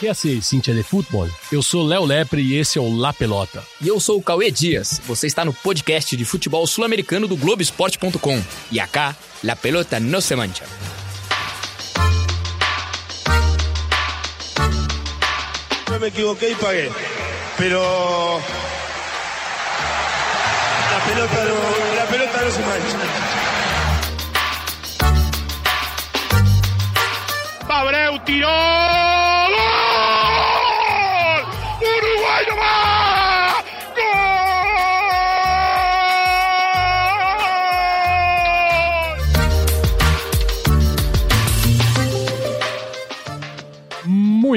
Que é assim, Cintia de Futebol? Eu sou Léo Lepre e esse é o La Pelota. E eu sou o Cauê Dias. Você está no podcast de futebol sul-americano do Globoesporte.com. E acá, La Pelota no se mancha. Yo me equivoqué y pagué. Pero. La pelota no, la pelota no se mancha. Abreu tiró.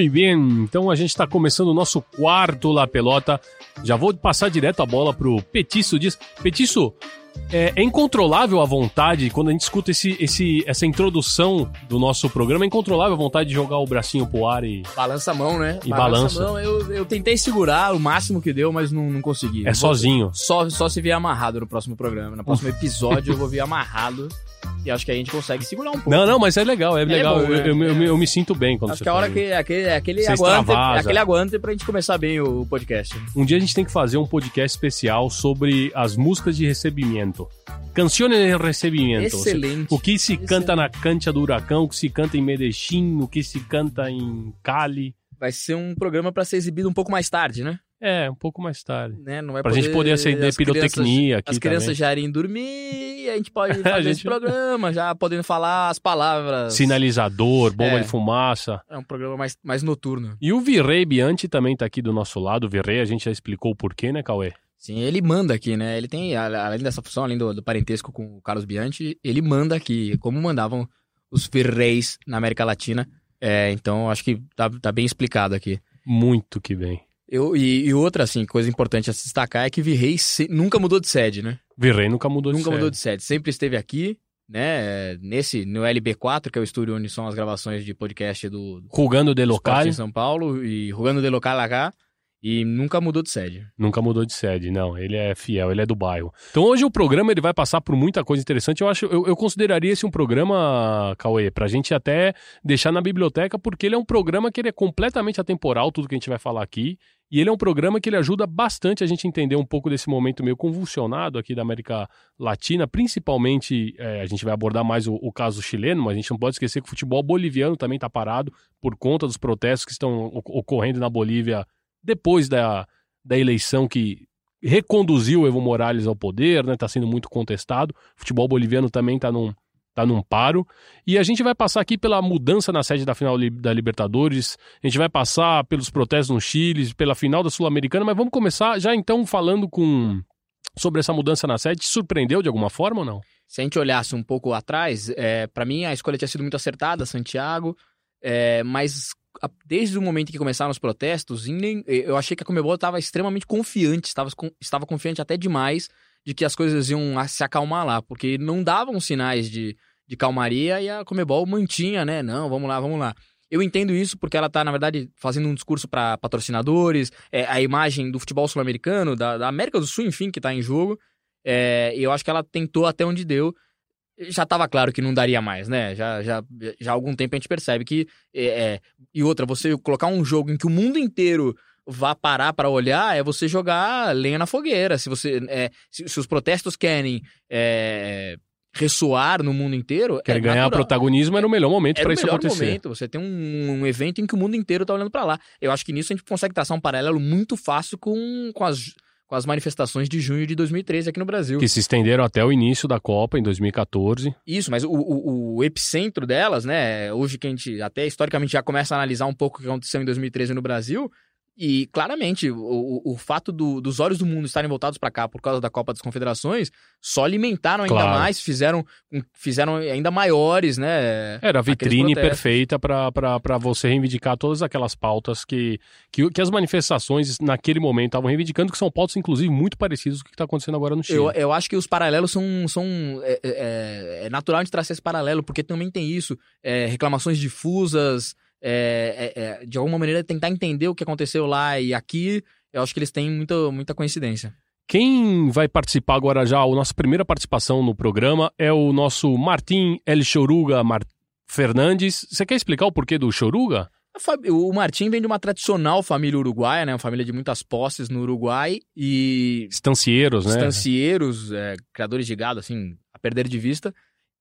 Muito bem, então a gente está começando o nosso quarto La Pelota. Já vou passar direto a bola pro Petiço Dias. Petiço, é, é, incontrolável a vontade, quando a gente escuta esse, esse, essa introdução do nosso programa, é incontrolável a vontade de jogar o bracinho pro ar e. Balança a mão, né? E balança. A mão. Eu, eu tentei segurar o máximo que deu, mas não, não consegui. É não sozinho. Vou, só, só se vier amarrado no próximo programa. No próximo episódio eu vou vir amarrado. E acho que a gente consegue segurar um pouco. Não, não, mas é legal, é, é legal. bom, né? eu, eu, eu, eu, me sinto bem quando acho você que a hora que aquele, aquele, aguante, aquele aguante pra gente começar bem o podcast. Um dia a gente tem que fazer um podcast especial sobre as músicas de recebimento. Canções de recebimento. Excelente. O que se Excelente. canta na cancha do Huracão, o que se canta em Medellín, o que se canta em Cali. Vai ser um programa pra ser exibido um pouco mais tarde, né? É, um pouco mais tarde. né? Não Pra gente poder acender pirotecnia crianças- aqui As crianças também. já irem dormir e a gente pode fazer A esse gente- programa, já podendo falar as palavras. Sinalizador, bomba É. de fumaça. É um programa mais, mais noturno. E o Virrey Bianchi também tá aqui do nosso lado. O Virrey, a gente já explicou o porquê, né, Cauê? Sim, ele manda aqui, né? Ele tem, além dessa função, além do, do parentesco com o Carlos Bianchi, ele manda aqui, como mandavam os virreis na América Latina. É, então, acho que tá, tá bem explicado aqui. Muito que bem. Eu, e, e outra, assim, coisa importante a se destacar é que Virrei se- nunca mudou de sede, né? Virrey nunca mudou de nunca sede. mudou de sede. Sempre esteve aqui, né? Nesse, no LB4, que é o estúdio onde são as gravações de podcast do, do Jugando de local, em São Paulo e jogando de local cá. E nunca mudou de sede. nunca mudou de sede. Não, ele é fiel, ele é do bairro. Então hoje o programa ele vai passar por muita coisa interessante. Eu acho, eu, eu consideraria esse um programa, Cauê, pra gente até deixar na biblioteca, porque ele é um programa que ele é completamente atemporal, tudo que a gente vai falar aqui. E ele é um programa que ele ajuda bastante a gente entender um pouco desse momento meio convulsionado aqui da América Latina, principalmente, é, a gente vai abordar mais o, o caso chileno, mas a gente não pode esquecer que o futebol boliviano também está parado por conta dos protestos que estão ocorrendo na Bolívia depois da, da eleição que reconduziu Evo Morales ao poder, né? Está sendo muito contestado. O futebol boliviano também está num, tá num paro. E a gente vai passar aqui pela mudança na sede da final da Libertadores, a gente vai passar pelos protestos no Chile, pela final da Sul-Americana, mas vamos começar já então falando com sobre essa mudança na sede. Te surpreendeu de alguma forma ou não? Se a gente olhasse um pouco atrás, é, para mim a escolha tinha sido muito acertada, Santiago, é, mas desde o momento que começaram os protestos, nem- eu achei que a Comebol estava extremamente confiante, estava, estava confiante até demais de que as coisas iam se acalmar lá, porque não davam sinais de, de calmaria e a Comebol mantinha, né? Não, vamos lá, vamos lá. Eu entendo isso porque ela tá, na verdade, fazendo um discurso para patrocinadores, é, a imagem do futebol sul-americano, da, da América do Sul, enfim, que tá em jogo. É, e eu acho que ela tentou até onde deu. Já estava claro que não daria mais, né? Já, já, já há algum tempo a gente percebe que. É, é, e outra, você colocar um jogo em que o mundo inteiro vá parar para olhar é você jogar lenha na fogueira. Se você é, se, se os protestos querem é, ressoar no mundo inteiro. Quer é ganhar natural. protagonismo era o melhor momento Era para o isso melhor acontecer. momento. Você tem um, um evento em que o mundo inteiro tá olhando para lá. Eu acho que nisso a gente consegue traçar um paralelo muito fácil com, com, as, com as manifestações de junho de 2013 aqui no Brasil. Que se estenderam até o início da Copa em 2014. Isso, mas o, o, o epicentro delas, né? Hoje que a gente até historicamente já começa a analisar um pouco o que aconteceu em 2013 no Brasil. E claramente, o, o, fato do- dos olhos do mundo estarem voltados para cá por causa da Copa das Confederações só alimentaram ainda Claro. mais, fizeram, fizeram ainda maiores, né? Era a vitrine perfeita para você reivindicar todas aquelas pautas que, que, que as manifestações naquele momento estavam reivindicando, que são pautas, inclusive, muito parecidas com o que está acontecendo agora no Chile. Eu, eu acho que os paralelos são. são é, é- é natural a gente traçar esse paralelo, porque também tem isso. é, reclamações difusas, é, é, é, de alguma maneira tentar entender o que aconteceu lá e aqui. Eu acho que eles têm muita, muita coincidência. Quem vai participar agora já, a nossa primeira participação no programa é o nosso Martim El Choruga Mar... Fernandes. Você quer explicar o porquê do Choruga? O Martim vem de uma tradicional família uruguaia, né? Uma família de muitas posses no Uruguai e... Estancieiros, né? Estancieiros, é, criadores de gado, assim, a perder de vista.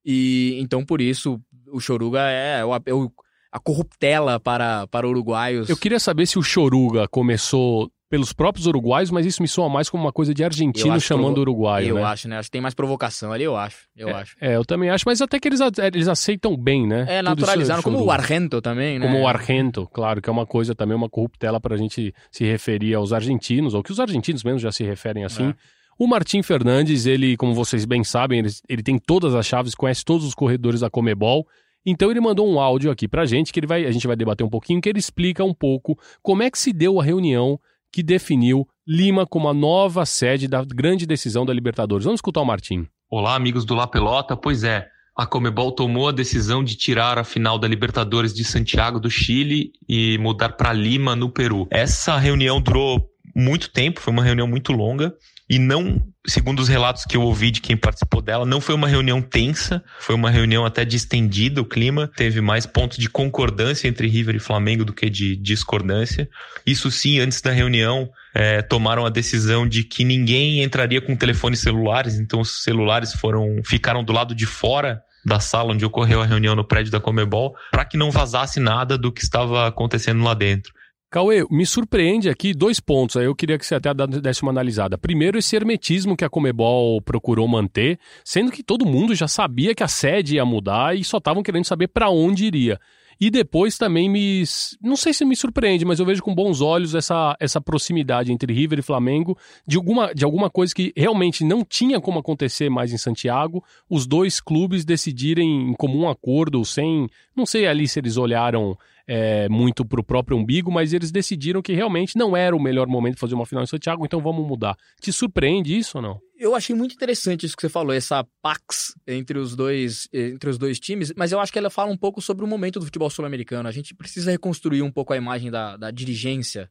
E então, por isso, o Choruga é, o, é o, a corruptela para, para uruguaios. Eu queria saber se o Choruga começou pelos próprios uruguaios, mas isso me soa mais como uma coisa de argentino chamando provo... uruguaio, eu né? acho, né? Acho que tem mais provocação ali, eu acho. Eu é, acho. É, eu também acho, mas até que eles, eles aceitam bem, né? É, naturalizaram, como o Argento também, né? Como o Argento, claro, que é uma coisa também, uma corruptela pra gente se referir aos argentinos, ou que os argentinos mesmo já se referem assim. É. O Martim Fernandes, ele, como vocês bem sabem, ele, ele tem todas as chaves, conhece todos os corredores da Comebol. Então ele mandou um áudio aqui pra gente, que ele vai, a gente vai debater um pouquinho, que ele explica um pouco como é que se deu a reunião que definiu Lima como a nova sede da grande decisão da Libertadores. Vamos escutar o Martim. Olá, amigos do La Pelota. Pois é, a Comebol tomou a decisão de tirar a final da Libertadores de Santiago do Chile e mudar para Lima, no Peru. Essa reunião durou muito tempo, foi uma reunião muito longa e não, segundo os relatos que eu ouvi de quem participou dela, não foi uma reunião tensa, foi uma reunião até distendida o clima, teve mais pontos de concordância entre River e Flamengo do que de discordância. Isso sim, antes da reunião, é, tomaram a decisão de que ninguém entraria com telefones celulares, então os celulares foram ficaram do lado de fora da sala onde ocorreu a reunião no prédio da Comebol, para que não vazasse nada do que estava acontecendo lá dentro. Cauê, me surpreende aqui dois pontos, aí eu queria que você até desse uma analisada. Primeiro, esse hermetismo que a Comebol procurou manter, sendo que todo mundo já sabia que a sede ia mudar e só estavam querendo saber para onde iria. E depois também me. Não sei se me surpreende, mas eu vejo com bons olhos essa, essa proximidade entre River e Flamengo, de alguma, de alguma coisa que realmente não tinha como acontecer mais em Santiago, os dois clubes decidirem em comum acordo, sem. Não sei ali se eles olharam é, muito para o próprio umbigo, mas eles decidiram que realmente não era o melhor momento de fazer uma final em Santiago, então vamos mudar. Te surpreende isso ou não? Eu achei muito interessante isso que você falou, essa pax entre os dois, entre os dois times, mas eu acho que ela fala um pouco sobre o momento do futebol sul-americano. A gente precisa reconstruir um pouco a imagem da, da dirigência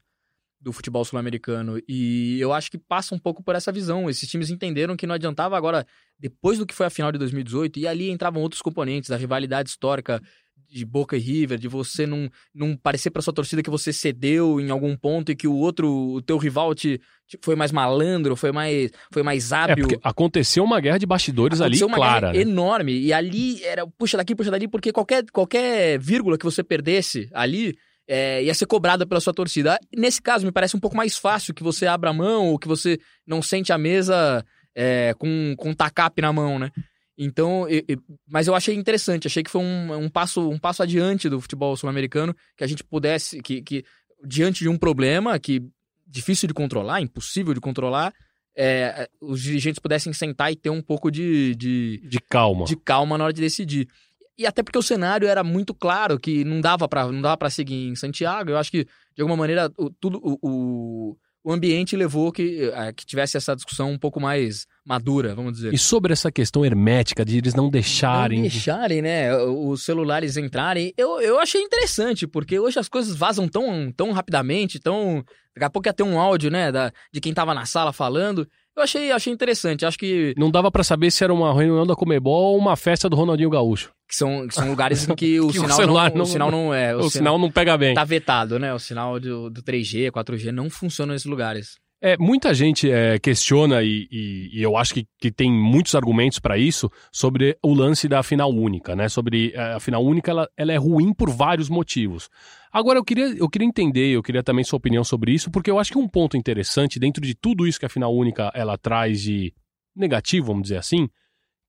do futebol sul-americano. E eu acho que passa um pouco por essa visão. Esses times entenderam que não adiantava agora, depois do que foi a final de 2018, e ali entravam outros componentes, a rivalidade histórica de Boca e River, de você não, não parecer para sua torcida que você cedeu em algum ponto e que o outro, o teu rival te, te foi mais malandro, foi mais, foi mais é, hábil. É aconteceu uma guerra de bastidores aconteceu ali, uma clara. Guerra né? enorme. E ali era puxa daqui, puxa dali, porque qualquer, qualquer vírgula que você perdesse ali é, ia ser cobrada pela sua torcida. Nesse caso, me parece um pouco mais fácil que você abra a mão ou que você não sente a mesa é, com, com um tacape na mão, né? Então, eu, eu, mas eu achei interessante, achei que foi um, um, passo, um passo adiante do futebol sul-americano, que a gente pudesse, que, que diante de um problema que difícil de controlar, impossível de controlar, é, os dirigentes pudessem sentar e ter um pouco de, de, de calma. De calma na hora de decidir. E até porque o cenário era muito claro que não dava para não dava para seguir em Santiago. Eu acho que de alguma maneira o, tudo o, o o ambiente levou que, a, que tivesse essa discussão um pouco mais madura, vamos dizer. E sobre essa questão hermética de eles não deixarem. Não deixarem, né? Os celulares entrarem. Eu, eu achei interessante, porque hoje as coisas vazam tão, tão rapidamente, tão. Daqui a pouco ia ter um áudio, né, da, de quem tava na sala falando. Eu achei, achei interessante. Acho que. Não dava para saber se era uma reunião da Comebol ou uma festa do Ronaldinho Gaúcho. Que são, que são lugares em que o, que sinal, o não, não, o sinal não é. O, o sinal, sinal, não pega bem. Tá vetado, né? O sinal do, do 3G, 4G não funciona nesses lugares. É, muita gente é, questiona, e, e, e, eu acho que, que tem muitos argumentos para isso, sobre o lance da final única, né? Sobre é, a final única, ela, ela é ruim por vários motivos. Agora, eu queria, eu queria entender, eu queria também sua opinião sobre isso, porque eu acho que um ponto interessante, dentro de tudo isso que a final única ela traz de negativo, vamos dizer assim,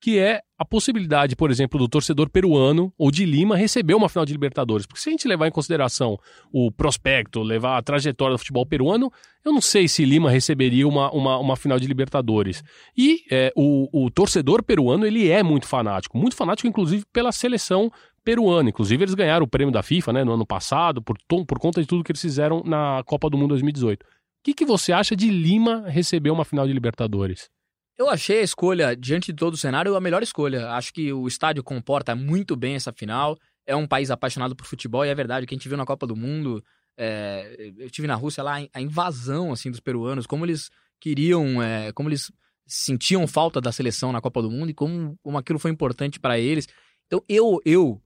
que é a possibilidade, por exemplo, do torcedor peruano ou de Lima receber uma final de Libertadores. Porque se a gente levar em consideração o prospecto, levar a trajetória do futebol peruano, eu não sei se Lima receberia uma, uma, uma final de Libertadores. E é, o, o torcedor peruano, ele é muito fanático, muito fanático, inclusive, pela seleção peruana. Inclusive, eles ganharam o prêmio da FIFA né, no ano passado, por, por conta de tudo que eles fizeram na Copa do Mundo 2018. O que, que você acha de Lima receber uma final de Libertadores? Eu achei a escolha, diante de todo o cenário, a melhor escolha. Acho que o estádio comporta muito bem essa final. É um país apaixonado por futebol e é verdade. Quem te viu na Copa do Mundo, é... eu tive na Rússia lá a invasão assim dos peruanos, como eles queriam, é... como eles sentiam falta da seleção na Copa do Mundo e como, como aquilo foi importante para eles. Então eu eu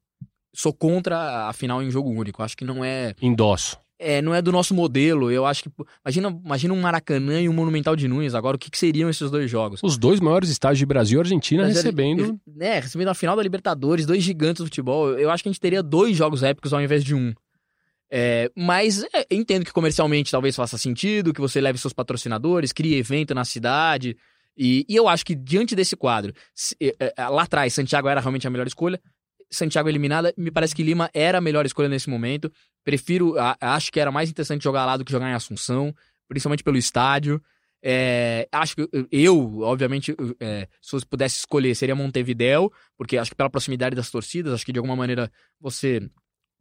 sou contra a final em jogo único. Acho que não é, Endosso. É não é do nosso modelo. Eu acho que imagina, imagina um Maracanã e um Monumental de Nunes. Agora o que, que seriam esses dois jogos? Os dois maiores estádios de Brasil e Argentina recebendo. né, recebendo a final da Libertadores, dois gigantes do futebol. Eu acho que a gente teria dois jogos épicos ao invés de um. É, mas é, entendo que comercialmente talvez faça sentido, que você leve seus patrocinadores, crie evento na cidade. E, e eu acho que diante desse quadro, se- é, é, lá atrás, Santiago era realmente a melhor escolha. Santiago eliminada, me parece que Lima era a melhor escolha nesse momento. Prefiro, a- acho que era mais interessante jogar lá do que jogar em Assunção, principalmente pelo estádio. É, acho que eu- obviamente, é, se pudesse escolher, seria Montevidéu, porque acho que pela proximidade das torcidas, acho que de alguma maneira você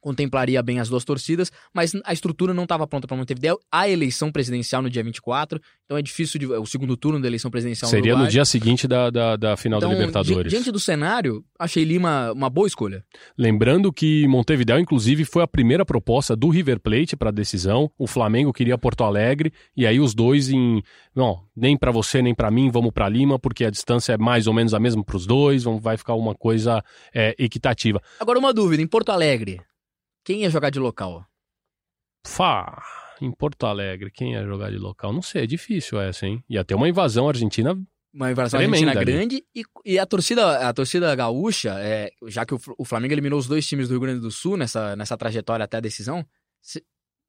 contemplaria bem as duas torcidas, mas a estrutura não estava pronta para Montevidéu. A eleição presidencial no dia 24, então é difícil de, o segundo turno da eleição presidencial Seria no no dia seguinte da, da, da final então, da Libertadores. di- diante do cenário, achei Lima uma boa escolha. Lembrando que Montevideo, inclusive, foi a primeira proposta do River Plate para a decisão. O Flamengo queria Porto Alegre e aí os dois em, não, nem para você nem para mim, vamos para Lima, porque a distância é mais ou menos a mesma para os dois, vamos, vai ficar uma coisa é, equitativa. Agora uma dúvida, em Porto Alegre, quem ia jogar de local? Fá, em Porto Alegre, quem ia jogar de local? Não sei, é difícil essa, hein? Ia ter uma invasão argentina. Uma invasão Tremenda argentina grande e, e a torcida a torcida gaúcha, é, já que o, o Flamengo eliminou os dois times do Rio Grande do Sul nessa, nessa trajetória até a decisão,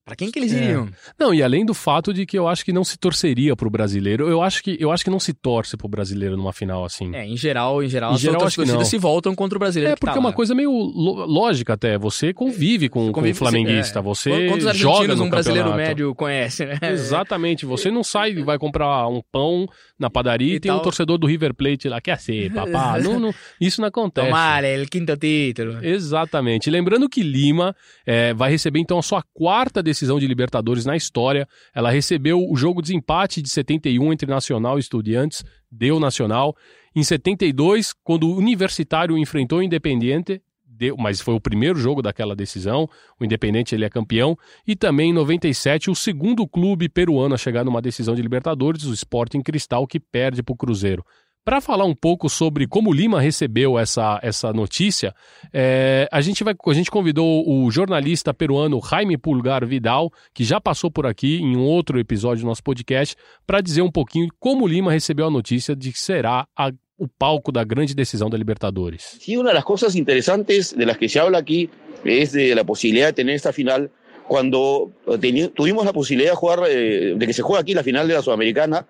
pra quem que eles É. iriam? Não, e além do fato de que eu acho que não se torceria pro brasileiro, eu acho que, eu acho que não se torce pro brasileiro numa final assim. É, em geral, em geral, Em as geral, outras acho que torcidas se voltam contra o brasileiro. É, que porque tá é uma lá. coisa meio lógica até. Você convive com, o flamenguista, é. você Quantos joga no um brasileiro campeonato. médio conhece, né? Exatamente. Você não sai e vai comprar um pão na padaria e, tem um tal. torcedor do River Plate lá. Quer ser, papá? não, não- isso não acontece. Tomara, el quinto título. Exatamente. Lembrando que Lima é, vai receber então a sua quarta decisão de Libertadores na história. Ela recebeu o jogo de empate de 71 entre Nacional e Estudiantes, deu Nacional. Em 72, quando o Universitário enfrentou o Independiente, deu, mas foi o primeiro jogo daquela decisão. O Independente ele é campeão. E também em 97, o segundo clube peruano a chegar numa decisão de Libertadores, o Sporting Cristal, que perde para o Cruzeiro. Para falar um pouco sobre como Lima recebeu essa, essa notícia, é, a, gente vai, a gente convidou o jornalista peruano Jaime Pulgar Vidal, que já passou por aqui em um outro episódio do nosso podcast, para dizer um pouquinho como Lima recebeu a notícia de que será a- o palco da grande decisão da Libertadores. Sí, una de las cosas interesantes de las que se habla aquí es de la posibilidad de tener esta final. Cuando eh, tuvimos la posibilidad de jugar, eh, de que se juegue aquí la final de la Sudamericana,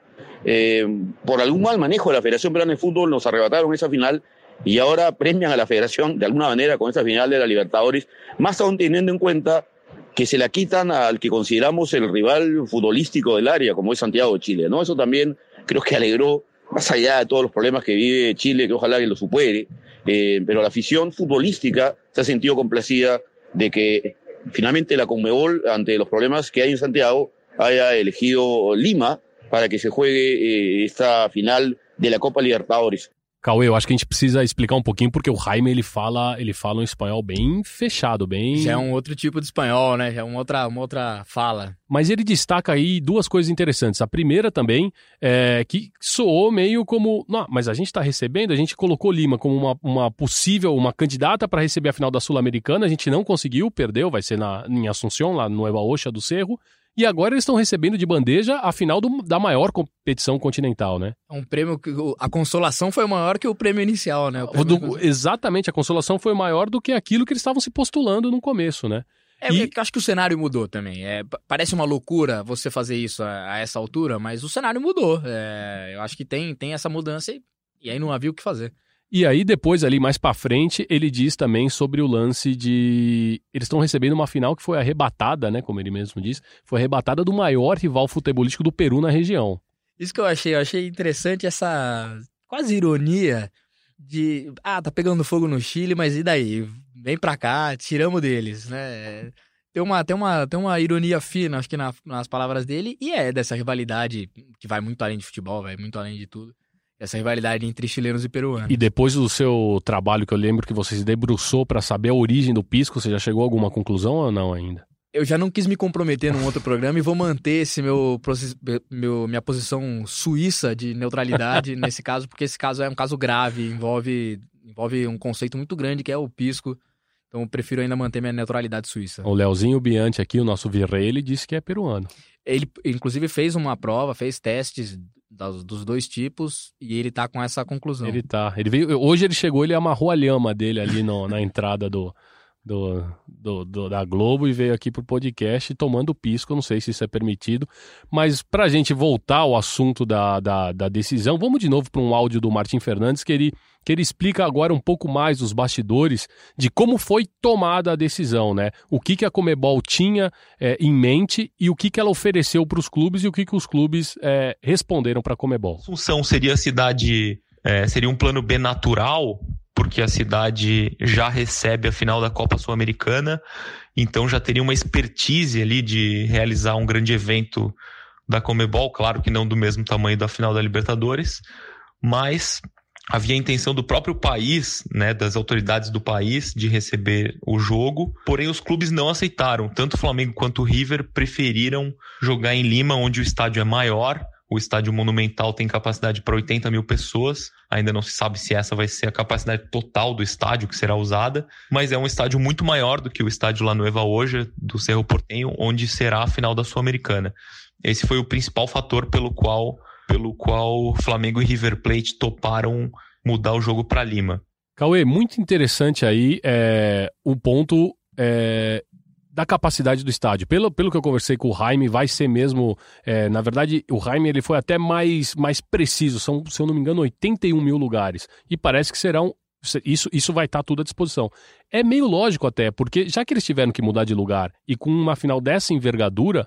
eh, por algún mal manejo de la Federación Peruana de Fútbol nos arrebataron esa final y ahora premian a la Federación de alguna manera con esta final de la Libertadores, más aún teniendo en cuenta que se la quitan al que consideramos el rival futbolístico del área, como es Santiago de Chile, ¿no? Eso también creo que alegró, más allá de todos los problemas que vive Chile, que ojalá que lo supere, eh, pero la afición futbolística se ha sentido complacida de que finalmente la Conmebol, ante los problemas que hay en Santiago, haya elegido Lima para que se juegue eh, esta final de la Copa Libertadores. Cauê, eu acho que a gente precisa explicar um pouquinho, porque o Jaime ele fala, ele fala um espanhol bem fechado, bem. Já é um outro tipo de espanhol, né? Já é uma outra, uma outra fala. Mas ele destaca aí duas coisas interessantes. A primeira também é que soou meio como. Não, mas a gente está recebendo, a gente colocou Lima como uma, uma possível, uma candidata para receber a final da Sul-Americana. A gente não conseguiu, perdeu, vai ser na, em Assunção, lá no Eva Oxa do Cerro. E agora eles estão recebendo de bandeja a final do- da maior competição continental, né? É um prêmio que a consolação foi maior que o prêmio inicial, né? Prêmio- do- exatamente, a consolação foi maior do que aquilo que eles estavam se postulando no começo, né? É, E- é que eu acho que o cenário mudou também. É, pa- parece uma loucura você fazer isso a, a essa altura, mas o cenário mudou. É, eu acho que tem, tem essa mudança e, e aí não havia o que fazer. E aí, depois, ali mais pra frente, ele diz também sobre o lance de. Eles estão recebendo uma final que foi arrebatada, né? Como ele mesmo diz, foi arrebatada do maior rival futebolístico do Peru na região. Isso que eu achei, eu achei interessante essa quase ironia de ah, tá pegando fogo no Chile, mas e daí? Vem pra cá, tiramos deles, né? Tem uma, tem uma, tem uma ironia fina, acho que na- nas palavras dele, e é dessa rivalidade que vai muito além de futebol, vai muito além de tudo. Essa rivalidade entre chilenos e peruanos. E depois do seu trabalho, que eu lembro que você se debruçou pra saber a origem do pisco, você já chegou a alguma conclusão ou não ainda? Eu já não quis me comprometer num outro programa e vou manter esse meu, meu minha posição suíça de neutralidade nesse caso, porque esse caso é um caso grave, envolve, envolve um conceito muito grande que é o pisco, Então eu prefiro ainda manter minha neutralidade suíça. O Leozinho Bianchi aqui, o nosso virrei, ele disse que é peruano. Ele, inclusive, fez uma prova, fez testes dos dois tipos e ele tá com essa conclusão. Ele tá. Ele veio, hoje ele chegou, ele amarrou a lhama dele ali no- na entrada do, do, do- do- da Globo e veio aqui pro podcast tomando pisco. Não sei se isso é permitido. Mas pra gente voltar ao assunto da, da, da decisão, vamos de novo para um áudio do Martim Fernandes que ele, que ele explica agora um pouco mais os bastidores de como foi tomada a decisão, né? O que, que a Comebol tinha é, em mente e o que, que ela ofereceu para os clubes e o que, que os clubes é, responderam para a Comebol. Assunção seria a cidade, é, seria um plano B natural, porque a cidade já recebe a final da Copa Sul-Americana, então já teria uma expertise ali de realizar um grande evento da Comebol, claro que não do mesmo tamanho da final da Libertadores, mas havia a intenção do próprio país, né, das autoridades do país, de receber o jogo, porém os clubes não aceitaram. Tanto o Flamengo quanto o River preferiram jogar em Lima, onde o estádio é maior. O estádio Monumental tem capacidade para 80 mil pessoas. Ainda não se sabe se essa vai ser a capacidade total do estádio que será usada, mas é um estádio muito maior do que o estádio La Nueva hoje, do Cerro Portenho, onde será a final da Sul-Americana. Esse foi o principal fator pelo qual pelo qual Flamengo e River Plate toparam mudar o jogo para Lima. Cauê, muito interessante aí é, o ponto é, da capacidade do estádio. Pelo, pelo que eu conversei com o Jaime, vai ser mesmo. é, na verdade, o Jaime ele foi até mais, mais preciso. São, se eu não me engano, 81 mil lugares. E parece que serão. Isso, isso vai estar tudo à disposição. É meio lógico até, porque já que eles tiveram que mudar de lugar e com uma final dessa envergadura,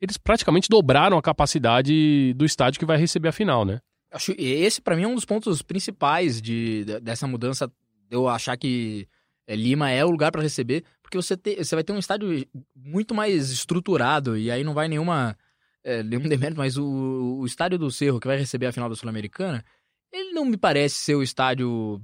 eles praticamente dobraram a capacidade do estádio que vai receber a final, né? Acho esse para mim é um dos pontos principais de, de- dessa mudança. Eu achar que é, Lima é o lugar para receber, porque você, te- você vai ter um estádio muito mais estruturado e aí não vai nenhuma é, nenhum demérito, mas o, o estádio do Cerro que vai receber a final da Sul-Americana, ele não me parece ser o estádio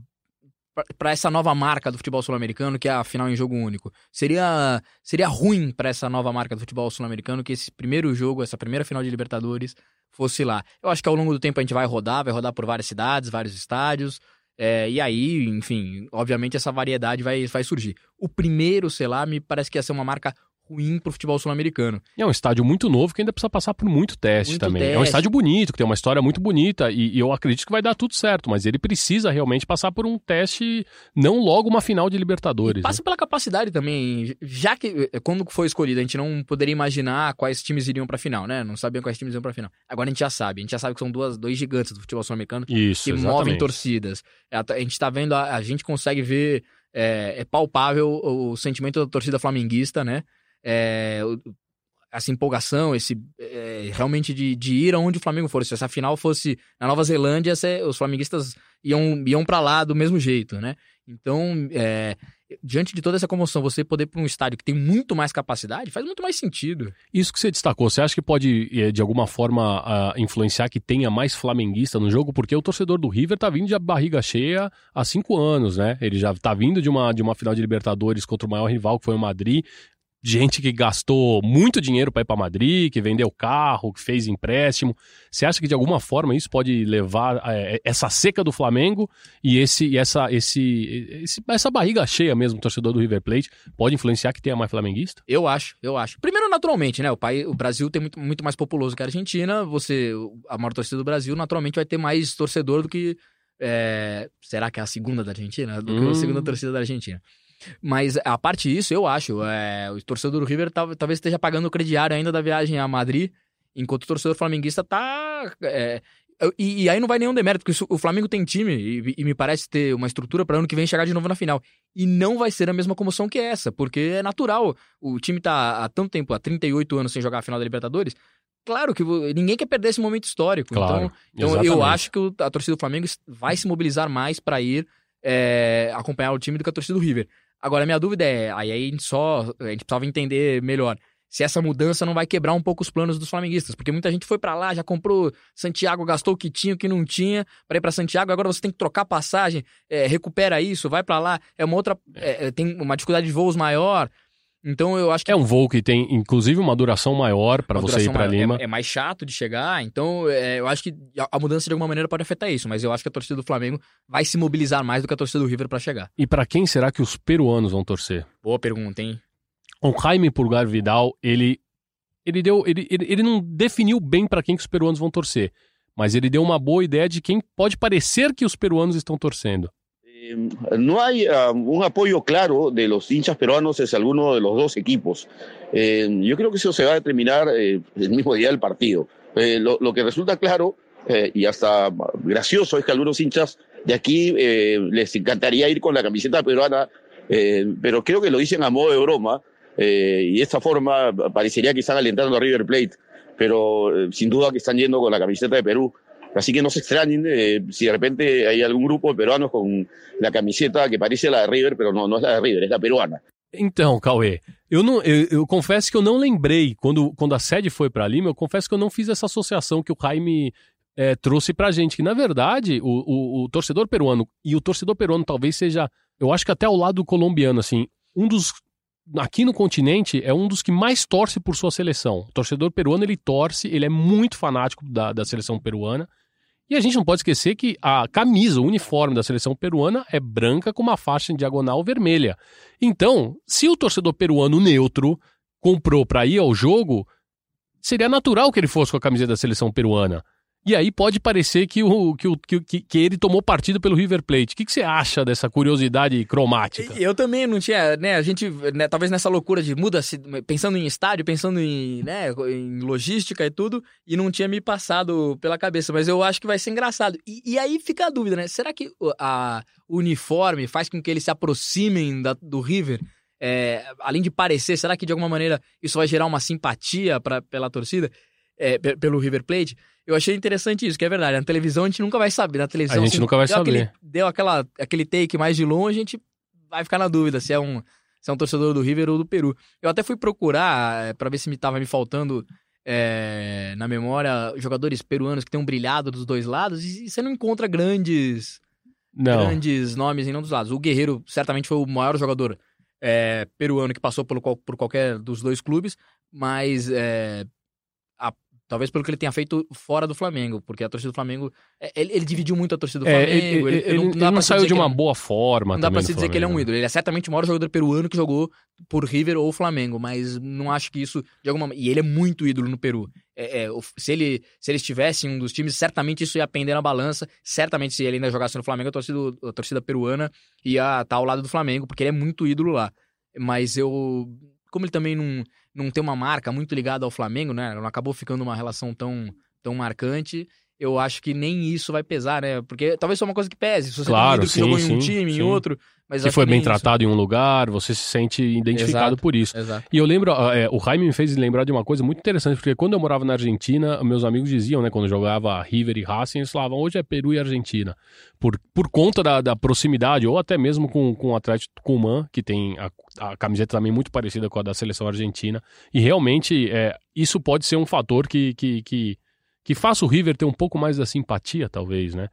para essa nova marca do futebol sul-americano, que é a final em jogo único. Seria seria ruim para essa nova marca do futebol sul-americano que esse primeiro jogo, essa primeira final de Libertadores fosse lá. Eu acho que ao longo do tempo a gente vai rodar, vai rodar por várias cidades, vários estádios. é, e aí, enfim, obviamente essa variedade vai, vai surgir. O primeiro, sei lá, me parece que ia ser uma marca ruim pro futebol sul-americano. E é um estádio muito novo que ainda precisa passar por muito teste Muito também. É um teste. estádio bonito, que tem uma história muito bonita, e, e eu acredito que vai dar tudo certo, mas ele precisa realmente passar por um teste, não logo uma final de Libertadores. Passa pela capacidade também, já que eh, quando foi escolhido a gente não poderia imaginar quais times iriam pra final, né? Não sabiam quais times iriam pra final. Agora a gente já sabe, a gente já sabe que são duas, dois gigantes do futebol sul-americano né? Que movem exatamente. torcidas. A, a gente tá vendo, a, a gente consegue ver, é, é palpável o, o sentimento da torcida flamenguista, né? É, essa empolgação, esse é, realmente de, de ir aonde o Flamengo for. Se essa final fosse na Nova Zelândia, se- os flamenguistas iam, iam para lá do mesmo jeito, né? Então, é, diante de toda essa comoção, você poder para um estádio que tem muito mais capacidade faz muito mais sentido. Isso que você destacou, você acha que pode, eh, de alguma forma, influenciar que tenha mais flamenguista no jogo? Porque o torcedor do River tá vindo de barriga cheia há cinco anos, né? Ele já tá vindo de uma, de uma final de Libertadores contra o maior rival, que foi o Madrid. Gente que gastou muito dinheiro para ir para Madrid, que vendeu carro, que fez empréstimo. Você acha que de alguma forma isso pode levar eh, essa seca do Flamengo e esse, e essa, esse, esse- essa barriga cheia mesmo, do torcedor do River Plate, pode influenciar que tenha mais flamenguista? Eu acho, eu acho. Primeiro, naturalmente, né? O, país, o Brasil tem muito, muito mais populoso que a Argentina. Você, a maior torcida do Brasil, naturalmente vai ter mais torcedor do que. é, será que é a segunda da Argentina? Do que Hum. a segunda torcida da Argentina. Mas a parte disso, eu acho. É, o torcedor do River tal- talvez esteja pagando o crediário ainda da viagem a Madrid, enquanto o torcedor flamenguista tá. é, e, e aí não vai nenhum demérito, porque isso- o Flamengo tem time e, e me parece ter uma estrutura para ano que vem chegar de novo na final. E não vai ser a mesma comoção que essa, porque é natural. O time tá há tanto tempo, há 38 anos sem jogar a final da Libertadores. Claro que ninguém quer perder esse momento histórico. Claro, Então, então eu acho que a torcida do Flamengo vai se mobilizar mais para ir é, acompanhar o time do que a torcida do River. Agora, minha dúvida é, aí a gente só, a gente precisava entender melhor se essa mudança não vai quebrar um pouco os planos dos flamenguistas, porque muita gente foi pra lá, já comprou Santiago, gastou o que tinha, o que não tinha, para ir pra Santiago, agora você tem que trocar passagem, é, recupera isso, vai pra lá, é uma outra, é, é, tem uma dificuldade de voos maior. Então eu acho que É um voo que tem, inclusive, uma duração maior para você ir para é- Lima. É, é mais chato de chegar, então é, eu acho que a- mudança de alguma maneira pode afetar isso, mas eu acho que a torcida do Flamengo vai se mobilizar mais do que a torcida do River pra chegar. E para quem será que os peruanos vão torcer? Boa pergunta, hein? O Jaime Pulgar Vidal, ele ele deu ele, ele, ele não definiu bem para quem que os peruanos vão torcer, mas ele deu uma boa ideia de quem pode parecer que os peruanos estão torcendo. Eh, no hay ah, un apoyo claro de los hinchas peruanos hacia alguno de los dos equipos. Eh, yo creo que eso se va a determinar eh, el mismo día del partido. Lo, lo que resulta claro y hasta gracioso es que algunos hinchas de aquí les encantaría ir con la camiseta peruana, pero creo que lo dicen a modo de broma y de esta forma parecería que están alentando a River Plate, pero sin duda que están yendo con la camiseta de Perú. Así que no se extrañen eh, si de repente hay algún grupo de peruanos con la camiseta que parece la de River, pero no, no es la de River, es la peruana. Então, Cauê, eu, não, eu, eu confesso que eu não lembrei, quando, quando a sede foi para Lima, eu confesso que eu não fiz essa associação que o Jaime é, trouxe pra gente, que na verdade o, o, o torcedor peruano, e o torcedor peruano talvez seja, eu acho que até ao lado do colombiano, assim, um dos, aqui no continente, é um dos que mais torce por sua seleção. O torcedor peruano, ele torce, ele é muito fanático da, da seleção peruana, e a gente não pode esquecer que a camisa, o uniforme da seleção peruana é branca com uma faixa em diagonal vermelha. Então, se o torcedor peruano neutro comprou para ir ao jogo, seria natural que ele fosse com a camiseta da seleção peruana. E aí pode parecer que, o, que, o, que, que- ele tomou partido pelo River Plate. O que, que você acha dessa curiosidade cromática? Eu também não tinha, né, a gente, né, talvez nessa loucura de muda, pensando em estádio, pensando em, né, em logística e tudo, e não tinha me passado pela cabeça, mas eu acho que vai ser engraçado. E, e aí fica a dúvida, né, será que a, uniforme faz com que eles se aproximem da- do River? É, além de parecer, será que de alguma maneira isso vai gerar uma simpatia pra, pela torcida, é, pe- pelo River Plate? Eu achei interessante isso, que é verdade. Na televisão a gente nunca vai saber. Na televisão, A gente assim, nunca vai deu saber. Aquele, deu aquela, aquele take mais de longe, a gente vai ficar na dúvida se é um, se é um torcedor do River ou do Peru. Eu até fui procurar é, para ver se me tava me faltando é, na memória jogadores peruanos que tenham brilhado dos dois lados e, você não encontra grandes Não. grandes nomes em nenhum dos lados. O Guerreiro certamente foi o maior jogador é, peruano que passou qual- por qualquer dos dois clubes, mas é, a- talvez pelo que ele tenha feito fora do Flamengo, porque a torcida do Flamengo. é, Ele, ele dividiu muito a torcida do É, Flamengo. ele, ele- ele não se saiu de uma boa forma não dá pra se dizer que ele é um Flamengo. ídolo. Ele é certamente o maior jogador peruano que jogou por River ou Flamengo, mas não acho que isso de alguma E ele é muito ídolo no Peru. É, é, se, ele, se ele estivesse em um dos times, certamente isso ia pender na balança. Certamente, se ele ainda jogasse no Flamengo, a torcida, a torcida peruana ia estar ao lado do Flamengo, porque ele é muito ídolo lá. Mas eu. Como ele também não, não tem uma marca muito ligada ao Flamengo, né? Não acabou ficando uma relação tão, tão marcante. Eu acho que nem isso vai pesar, né? Porque talvez seja uma coisa que pese. Se você Claro, tem um sim, jogou em um time, sim. em outro. Mas Se foi bem nem isso. tratado em um lugar, você se sente identificado Exato. por isso. Exato. E eu lembro, é, o Jaime me fez lembrar de uma coisa muito interessante, porque quando eu morava na Argentina, meus amigos diziam, né, quando jogava River e Racing, eles falavam, hoje é Peru e Argentina. Por, por conta da, da proximidade, ou até mesmo com, com o Atlético Tucumã, que tem a, a camiseta também muito parecida com a da seleção argentina. E realmente, é, isso pode ser um fator que, que, que, que faça o River ter um pouco mais da simpatia, talvez, né?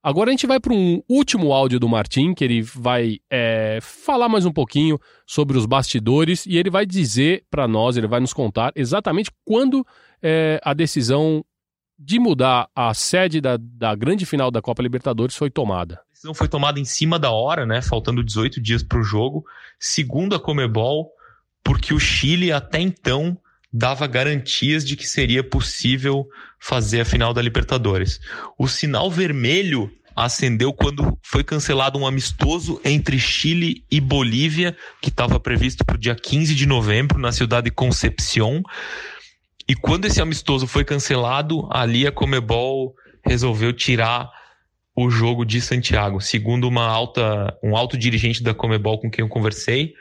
Agora a gente vai para um último áudio do Martim, que ele vai é, falar mais um pouquinho sobre os bastidores e ele vai dizer para nós, ele vai nos contar exatamente quando é, a decisão de mudar a sede da, da grande final da Copa Libertadores foi tomada. A decisão foi tomada em cima da hora, né? Faltando 18 dias para o jogo. Segundo a Comebol, porque o Chile até então dava garantias de que seria possível fazer a final da Libertadores. O sinal vermelho acendeu quando foi cancelado um amistoso entre Chile e Bolívia, que estava previsto para o dia 15 de novembro na cidade de Concepción. E quando esse amistoso foi cancelado, ali a Comebol resolveu tirar o jogo de Santiago. Segundo uma alta, um alto dirigente da Comebol com quem eu conversei,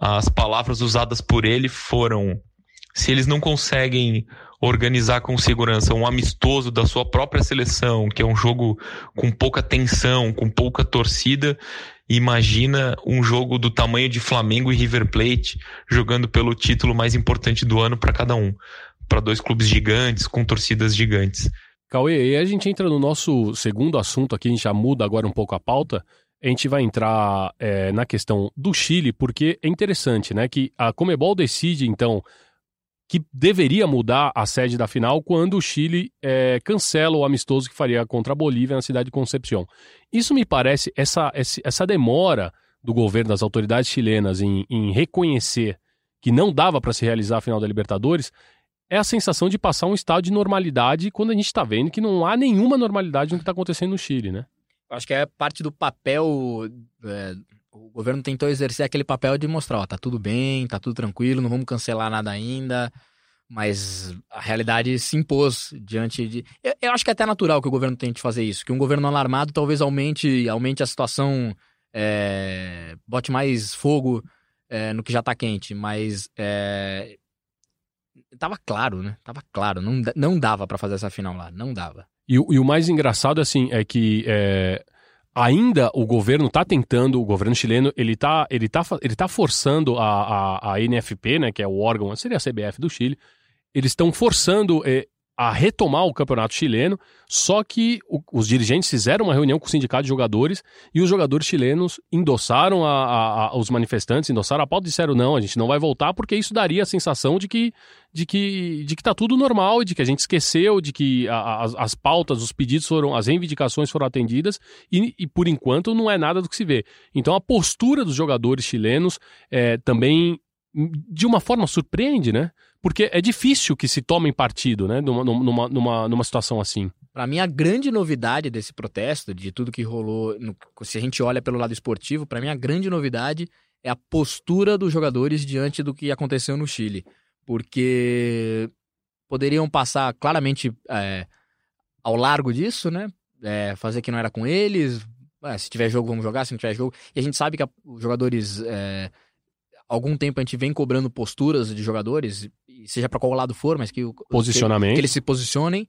as palavras usadas por ele foram: se eles não conseguem organizar com segurança um amistoso da sua própria seleção, que é um jogo com pouca tensão, com pouca torcida, imagina um jogo do tamanho de Flamengo e River Plate jogando pelo título mais importante do ano para cada um, para dois clubes gigantes com torcidas gigantes. Cauê, e a gente entra no nosso segundo assunto aqui, a gente já muda agora um pouco a pauta. a gente vai entrar é, na questão do Chile, porque é interessante, né? Que a Comebol decide, então, que deveria mudar a sede da final quando o Chile é, cancela o amistoso que faria contra a Bolívia na cidade de Concepción. Isso me parece, essa, essa demora do governo, das autoridades chilenas em, em reconhecer que não dava para se realizar a final da Libertadores, é a sensação de passar um estado de normalidade quando a gente está vendo que não há nenhuma normalidade no que está acontecendo no Chile, né? Acho que é parte do papel. É, o governo tentou exercer aquele papel de mostrar, ó, tá tudo bem, tá tudo tranquilo, não vamos cancelar nada ainda. Mas a realidade se impôs diante de. Eu, eu acho que é até natural que o governo tente fazer isso. Que um governo alarmado talvez aumente, aumente a situação, é, bote mais fogo é, no que já tá quente. Mas é, tava claro, né? Tava claro. Não, não dava para fazer essa final lá. Não dava. E, e o mais engraçado, assim, é que é, ainda o governo está tentando, o governo chileno, ele está ele tá, ele tá forçando a, a, a, NFP, né, que é o órgão, seria a CBF do Chile, eles estão forçando é, a retomar o campeonato chileno, só que o, os dirigentes fizeram uma reunião com o sindicato de jogadores e os jogadores chilenos endossaram a, a, a, os manifestantes, endossaram a pauta e disseram não, a gente não vai voltar porque isso daria a sensação de que de que de que tá tudo normal, de que a gente esqueceu, de que as, as pautas, os pedidos foram, as reivindicações foram atendidas e, e, por enquanto não é nada do que se vê. Então a postura dos jogadores chilenos é, também de uma forma surpreende, né? Porque é difícil que se tomem partido, né? Numa, numa, numa, numa situação assim. Para mim, a grande novidade desse protesto, de tudo que rolou, no, se a gente olha pelo lado esportivo, para mim a grande novidade é a postura dos jogadores diante do que aconteceu no Chile. Porque poderiam passar claramente é, ao largo disso, né? É, fazer que não era com eles. É, se tiver jogo, vamos jogar. Se não tiver jogo. E a gente sabe que a, os jogadores é, algum tempo a gente vem cobrando posturas de jogadores, seja para qual lado for, mas que, Posicionamento. que, que eles se posicionem.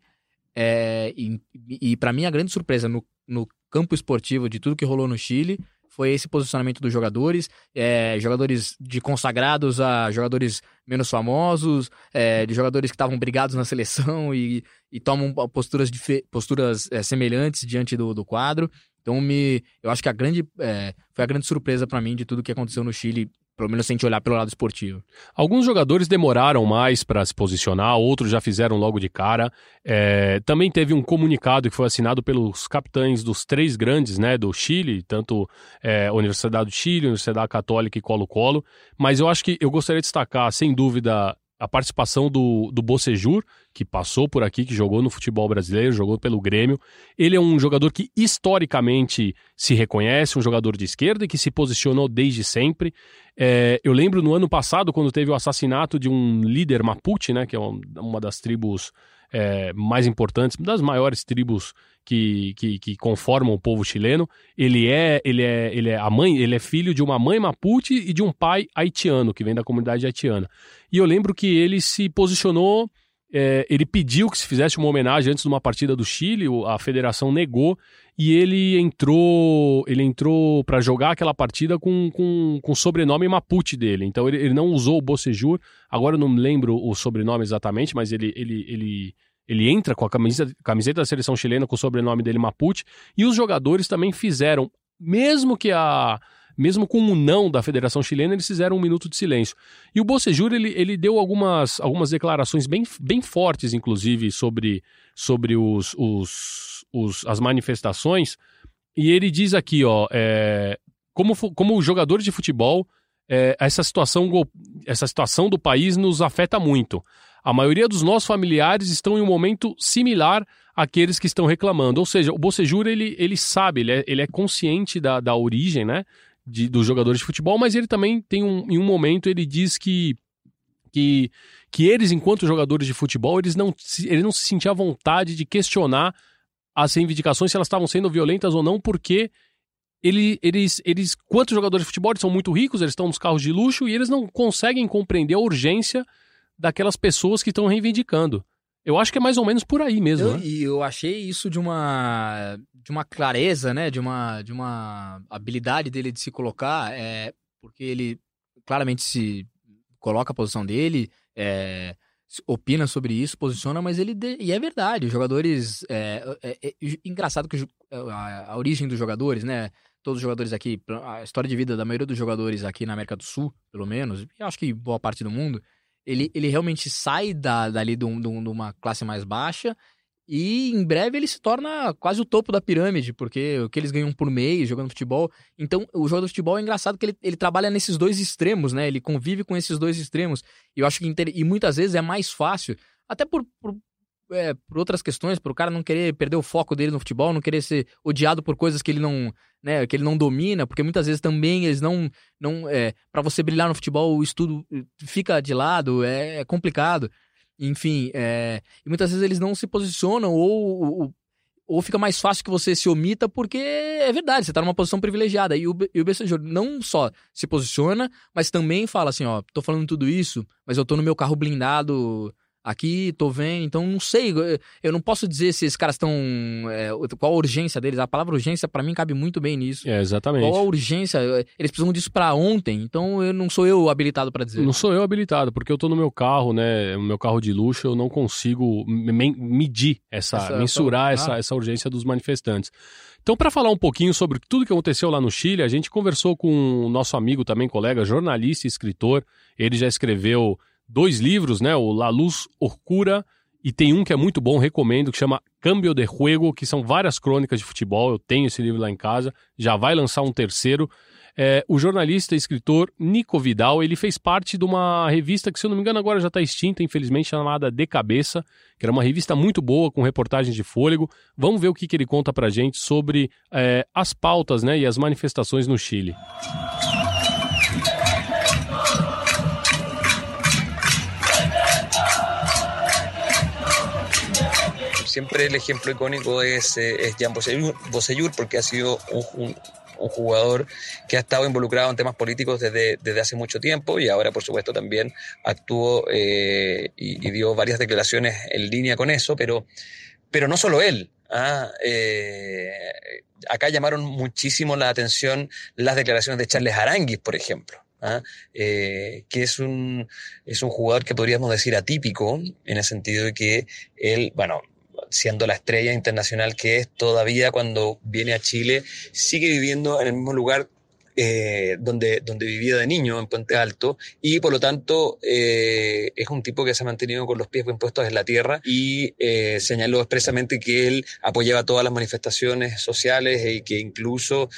É, e e para mim, a grande surpresa no, no campo esportivo de tudo que rolou no Chile foi esse posicionamento dos jogadores, é, jogadores de consagrados a jogadores menos famosos, é, de jogadores que estavam brigados na seleção e, e tomam posturas, posturas é, semelhantes diante do, do quadro. Então, me, eu acho que a grande, é, foi a grande surpresa para mim de tudo que aconteceu no Chile pelo menos se a gente olhar pelo lado esportivo. Alguns jogadores demoraram mais para se posicionar, outros já fizeram logo de cara. É, também teve um comunicado que foi assinado pelos capitães dos três grandes, né, do Chile, tanto é, Universidade do Chile, Universidade Católica e Colo-Colo. Mas eu acho que eu gostaria de destacar, sem dúvida, a participação do, do Bocejur, que passou por aqui, que jogou no futebol brasileiro, jogou pelo Grêmio. Ele é um jogador que historicamente se reconhece, um jogador de esquerda e que se posicionou desde sempre. É, eu lembro no ano passado, quando teve o assassinato de um líder Mapuche, né, que é uma das tribos é, mais importantes, das maiores tribos que, que, que, conformam o povo chileno. Ele é, ele é, ele é a mãe, ele é filho de uma mãe mapuche e de um pai haitiano que vem da comunidade haitiana. E eu lembro que ele se posicionou, é, ele pediu que se fizesse uma homenagem antes de uma partida do Chile, a federação negou e ele entrou, ele entrou para jogar aquela partida com, com, com o sobrenome mapuche dele. Então ele, ele não usou o Bocejur. Agora eu não lembro o sobrenome exatamente, mas ele, ele, ele ele entra com a camiseta, camiseta da seleção chilena com o sobrenome dele Mapuche e os jogadores também fizeram, mesmo que a mesmo com o não da Federação Chilena, eles fizeram um minuto de silêncio. E o Bocejur, ele, ele deu algumas, algumas declarações bem, bem fortes, inclusive, sobre, sobre os, os, os, as manifestações. E ele diz aqui, ó, é, como, como jogadores de futebol, é, essa, situação, essa situação do país nos afeta muito. A maioria dos nossos familiares estão em um momento similar àqueles que estão reclamando. Ou seja, o Bocejura, ele, ele sabe, ele é, ele é consciente da, da origem, né? De, dos jogadores de futebol, mas ele também tem um, em um momento, ele diz que, que, que eles, enquanto jogadores de futebol, eles não, ele não se sentia à vontade de questionar as reivindicações, se elas estavam sendo violentas ou não, porque ele, eles, eles, quantos jogadores de futebol, são muito ricos, eles estão nos carros de luxo e eles não conseguem compreender a urgência daquelas pessoas que estão reivindicando. Eu acho que é mais ou menos por aí mesmo. Eu, né? E eu achei isso de uma, de uma clareza, né? De uma, de uma habilidade dele de se colocar, é, porque ele claramente se coloca a posição dele, é, opina sobre isso, posiciona, mas ele. De... E é verdade, os jogadores. É, é, é engraçado que a, a, origem dos jogadores, né? todos os jogadores aqui, a história de vida da maioria dos jogadores aqui na América do Sul, pelo menos, e acho que boa parte do mundo, ele, ele realmente sai da, dali de uma classe mais baixa e em breve ele se torna quase o topo da pirâmide, porque o que eles ganham por mês jogando futebol. Então, o jogo de futebol é engraçado que ele, ele trabalha nesses dois extremos, né? Ele convive com esses dois extremos. E eu acho que e muitas vezes é mais fácil, até por, por, é, por outras questões, por o cara não querer perder o foco dele no futebol, não querer ser odiado por coisas que ele não, né, que ele não domina, porque muitas vezes também eles não, não, é, para você brilhar no futebol o estudo fica de lado, é, é complicado. Enfim, é... e muitas vezes eles não se posicionam ou, ou, ou, fica mais fácil que você se omita porque é verdade, você tá numa posição privilegiada. E o, e o BC não só se posiciona, mas também fala assim, ó, tô falando tudo isso, mas eu tô no meu carro blindado Aqui, tô vendo, então não sei, eu não posso dizer se esses caras estão. É, qual a urgência deles. A palavra urgência, para mim, cabe muito bem nisso. É, exatamente. Qual a urgência? Eles precisam disso para ontem, então eu não sou eu habilitado para dizer. Não sou eu habilitado, porque eu tô no meu carro, né? No meu carro de luxo, eu não consigo medir essa, essa mensurar essa, essa, essa urgência dos manifestantes. Então, para falar um pouquinho sobre tudo que aconteceu lá no Chile, a gente conversou com o nosso amigo também, colega, jornalista e escritor. Ele já escreveu dois livros, né? O La Luz Oscura e tem um que é muito bom, recomendo, que chama Cambio de Juego, que são várias crônicas de futebol. Eu tenho esse livro lá em casa, já vai lançar um terceiro. É, o jornalista e escritor Nico Vidal, ele fez parte de uma revista que, se eu não me engano, agora já está extinta, infelizmente, chamada De Cabeça, que era uma revista muito boa, com reportagens de fôlego. Vamos ver o que, que ele conta pra gente sobre é, as pautas né, e as manifestações no Chile. Siempre el ejemplo icónico es, eh, es Jan Bosellur, porque ha sido un, jugador que ha estado involucrado en temas políticos desde, desde hace mucho tiempo y ahora, por supuesto, también actuó eh, y, dio varias declaraciones en línea con eso, pero, pero no solo él. ¿ah? Eh, acá llamaron muchísimo la atención las declaraciones de Charles Aranguis, por ejemplo. ¿ah? que es un, es un jugador que podríamos decir atípico, en el sentido de que él, bueno, siendo la estrella internacional que es todavía cuando viene a Chile, sigue viviendo en el mismo lugar eh, donde, donde vivía de niño, en Puente Alto, y por lo tanto eh, es un tipo que se ha mantenido con los pies bien puestos en la tierra y eh, señaló expresamente que él apoyaba todas las manifestaciones sociales y que incluso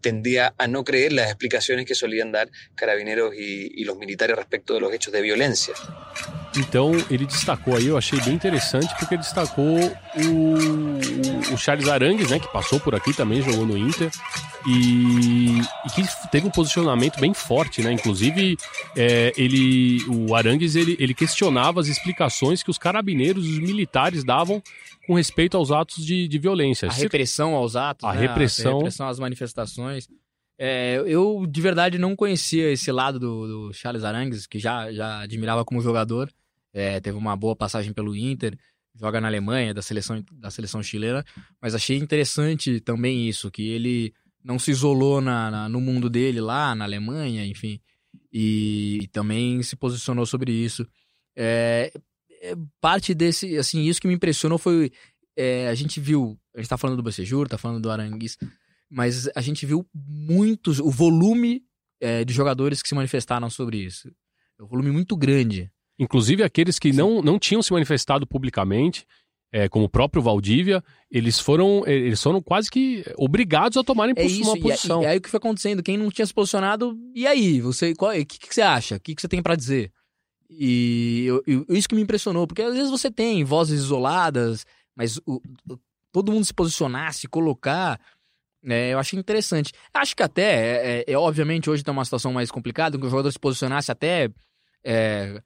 tendía a no creer las explicaciones que solían dar carabineros y, los militares respecto de los hechos de violencia. Então ele destacou aí, eu achei bem interessante, porque ele destacou o, o Charles Arangues, né, que passou por aqui também, jogou no Inter, e, e que teve um posicionamento bem forte, né? Inclusive, é, ele, o Arangues ele, ele questionava as explicações que os carabineiros, os militares davam com respeito aos atos de, de violência. A repressão aos atos, a né? repressão, a repressão às manifestações. É, eu de verdade não conhecia esse lado do, do Charles Arangues, que já, já admirava como jogador. É, teve uma boa passagem pelo Inter, joga na Alemanha, da seleção, da seleção chilena, mas achei interessante também isso, que ele não se isolou na, na, no mundo dele lá, na Alemanha, enfim, e, e também se posicionou sobre isso. É, é, parte desse, assim, isso que me impressionou foi, é, a gente viu, a gente tá falando do Becejur, tá falando do Arangues, mas a gente viu muitos, o volume é, de jogadores que se manifestaram sobre isso. É um volume muito grande. Inclusive aqueles que não, não tinham se manifestado publicamente, é, como o próprio Valdívia, eles foram, eles foram quase que obrigados a tomarem é isso, uma e posição. E, aí o que foi acontecendo? Quem não tinha se posicionado, e aí? Você, o que, que, você acha? O que, que você tem para dizer? E eu, eu, isso que me impressionou, porque às vezes você tem vozes isoladas, mas o, o, todo mundo se posicionar, se colocar, é, eu achei interessante. Acho que até, é, é, é obviamente, hoje tem uma situação mais complicada, que o jogador se posicionasse até é,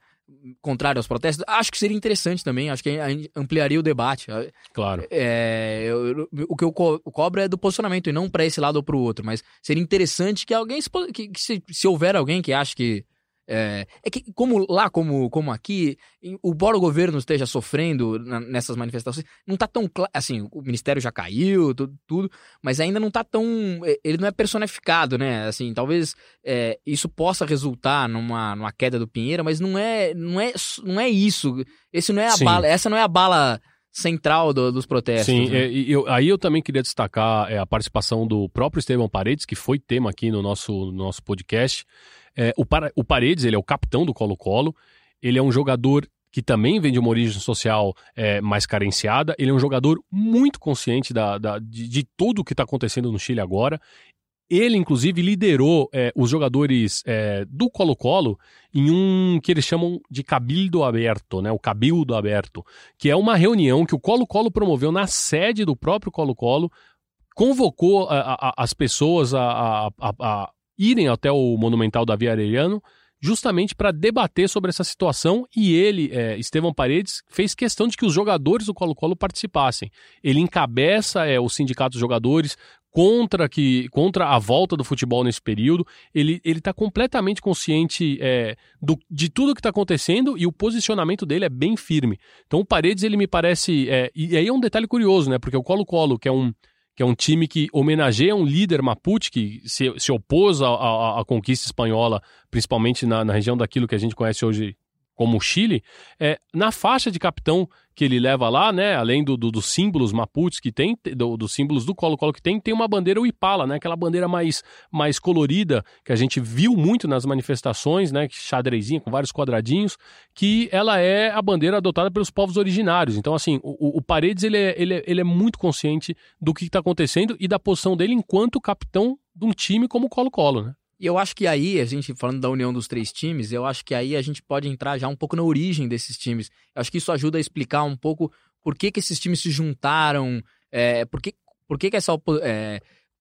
contrário aos protestos, acho que seria interessante também, acho que ampliaria o debate. Claro. É, eu, o que eu co cobro é do posicionamento e não para esse lado ou para o outro, mas seria interessante que alguém, que, que se, se houver alguém que acha que é, é, que, como lá, como, como aqui, embora o governo esteja sofrendo nessas manifestações, não tá tão claro. Assim, o ministério já caiu, tudo, tudo, mas ainda não tá tão. É, ele não é personificado, né? Assim, talvez é, isso possa resultar numa, numa queda do Pinheiro, mas não é, não é, não é isso. Esse não é a Sim. bala, essa não é a bala central do, dos protestos. Sim, né? é, e eu, aí eu também queria destacar é, a participação do próprio Estevão Paredes, que foi tema aqui no nosso, no nosso podcast. É, o, o Paredes, ele é o capitão do Colo-Colo, ele é um jogador que também vem de uma origem social é, mais carenciada, ele é um jogador muito consciente da, da- de, de tudo o que está acontecendo no Chile agora. Ele, inclusive, liderou é, os jogadores é, do Colo-Colo em um que eles chamam de Cabildo Aberto, né? O Cabildo Aberto, que é uma reunião que o Colo-Colo promoveu na sede do próprio Colo-Colo, convocou a- a- as pessoas a, a- irem até o Monumental Davi Arellano justamente para debater sobre essa situação e ele, é, Estevão Paredes, fez questão de que os jogadores do Colo-Colo participassem. Ele encabeça é, o sindicato dos jogadores contra, que, contra a volta do futebol nesse período. Ele está completamente consciente é, do- de tudo que está acontecendo e o posicionamento dele é bem firme. Então o Paredes, ele me parece... é, e aí é um detalhe curioso, né? Porque o Colo-Colo, que é um que é um time que homenageia um líder Mapuche que se, se opôs à, à- à conquista espanhola, principalmente na, na região daquilo que a gente conhece hoje como o Chile, é, na faixa de capitão que ele leva lá, né, além do, do- dos símbolos Mapuches que tem, do- dos símbolos do Colo-Colo que tem, tem uma bandeira Uipala, né, aquela bandeira mais, mais colorida que a gente viu muito nas manifestações, né, xadrezinha com vários quadradinhos, que ela é a bandeira adotada pelos povos originários. Então, assim, o, o- Paredes ele é, ele, é, ele é muito consciente do que está acontecendo e da posição dele enquanto capitão de um time como o Colo-Colo, né? E eu acho que aí, a gente falando da união dos três times, eu acho que aí a gente pode entrar já um pouco na origem desses times. Eu acho que isso ajuda a explicar um pouco por que, que esses times se juntaram, é, por, que, por que, que essa. é,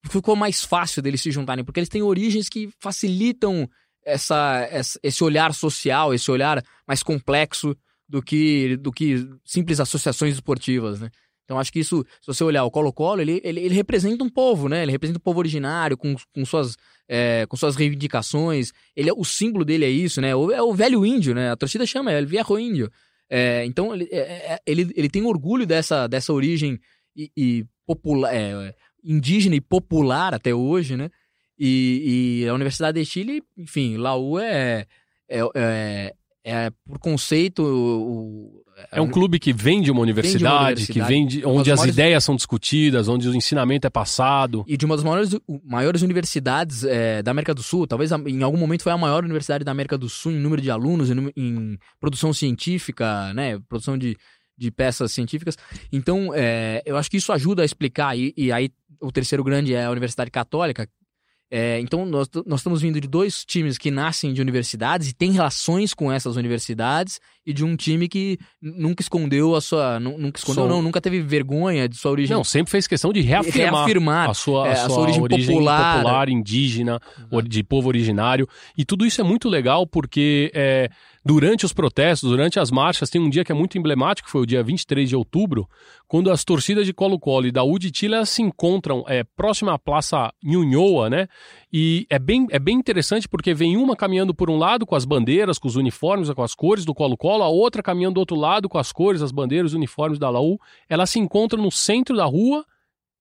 ficou mais fácil deles se juntarem, porque eles têm origens que facilitam essa, essa- esse olhar social, esse olhar mais complexo do que, do que simples associações esportivas, né? Então acho que isso, se você olhar o Colo-Colo, ele, ele, ele representa um povo, né? Ele representa o povo originário, com, com, suas, é, com suas reivindicações. Ele, é- o símbolo dele é isso, né? O, é o velho índio, né? A torcida chama, é o viejo índio. É, então ele, é- é- ele, ele tem orgulho dessa, dessa origem e, e popular, é, indígena e popular até hoje, né? E, e a Universidade de Chile, enfim, Laú é, é, é, é por conceito. O, É um clube que vem de uma universidade, que vem de, onde as maiores- ideias são discutidas, onde o ensinamento é passado. E de uma das maiores, maiores universidades é, da América do Sul, talvez em algum momento foi a maior universidade da América do Sul em número de alunos, em, em produção científica, né? Produção de, de peças científicas. Então, é, eu acho que isso ajuda a explicar. E, e aí, o terceiro grande é a Universidade Católica. É, então, nós, nós estamos vindo de dois times que nascem de universidades e têm relações com essas universidades, e de um time que nunca escondeu a sua. nu- Nunca escondeu, Sou- não, nunca teve vergonha de sua origem. Não, sempre fez questão de reafirmar, reafirmar a sua, é, a a sua sua origem origem, popular. popular, indígena, de povo originário. E tudo isso é muito legal porque é, durante os protestos, durante as marchas, tem um dia que é muito emblemático, foi o dia 23 de outubro, quando as torcidas de Colo-Colo e da U de Chile se encontram é, próxima à Praça Nhunhoa, né? E é bem, é bem interessante porque vem uma caminhando por um lado com as bandeiras, com os uniformes, com as cores do Colo-Colo, a outra caminhando do outro lado com as cores, as bandeiras, os uniformes da Laú. Elas se encontram no centro da rua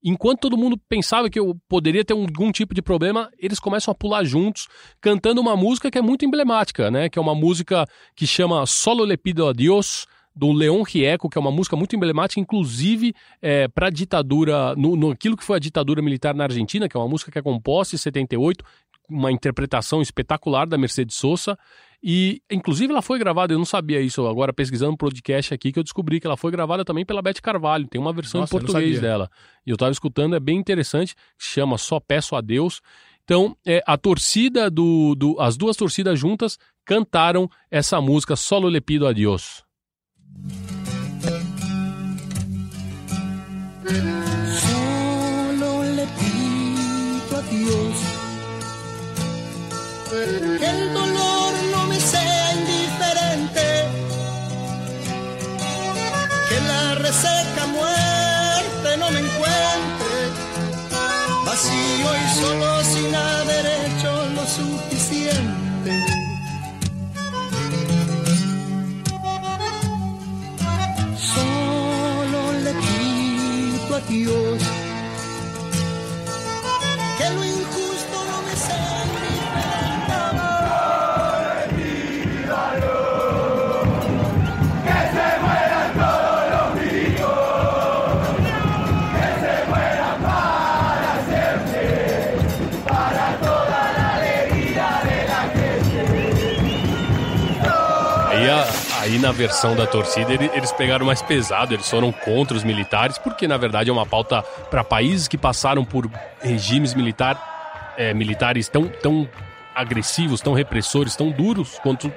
Enquanto todo mundo pensava que eu poderia ter um- algum tipo de problema, eles começam a pular juntos, cantando uma música que é muito emblemática, né? Que é uma música que chama Solo le pido a Dios, do Leon Rieco, que é uma música muito emblemática, inclusive para a ditadura, no, no aquilo que foi a ditadura militar na Argentina, que é uma música que é composta em 78, uma interpretação espetacular da Mercedes Sosa. E, inclusive, ela foi gravada, eu não sabia isso, agora pesquisando um podcast aqui, que eu descobri que ela foi gravada também pela Beth Carvalho. Tem uma versão Nossa, em português dela. E eu tava escutando, é bem interessante, chama Só Peço a Deus. Então, é, a torcida do, do. As duas torcidas juntas cantaram essa música Solo le pido a versão da torcida ele- eles pegaram mais pesado, eles foram contra os militares, porque na verdade é uma pauta para países que passaram por regimes militar, é, militares tão, tão agressivos, tão repressores, tão duros quanto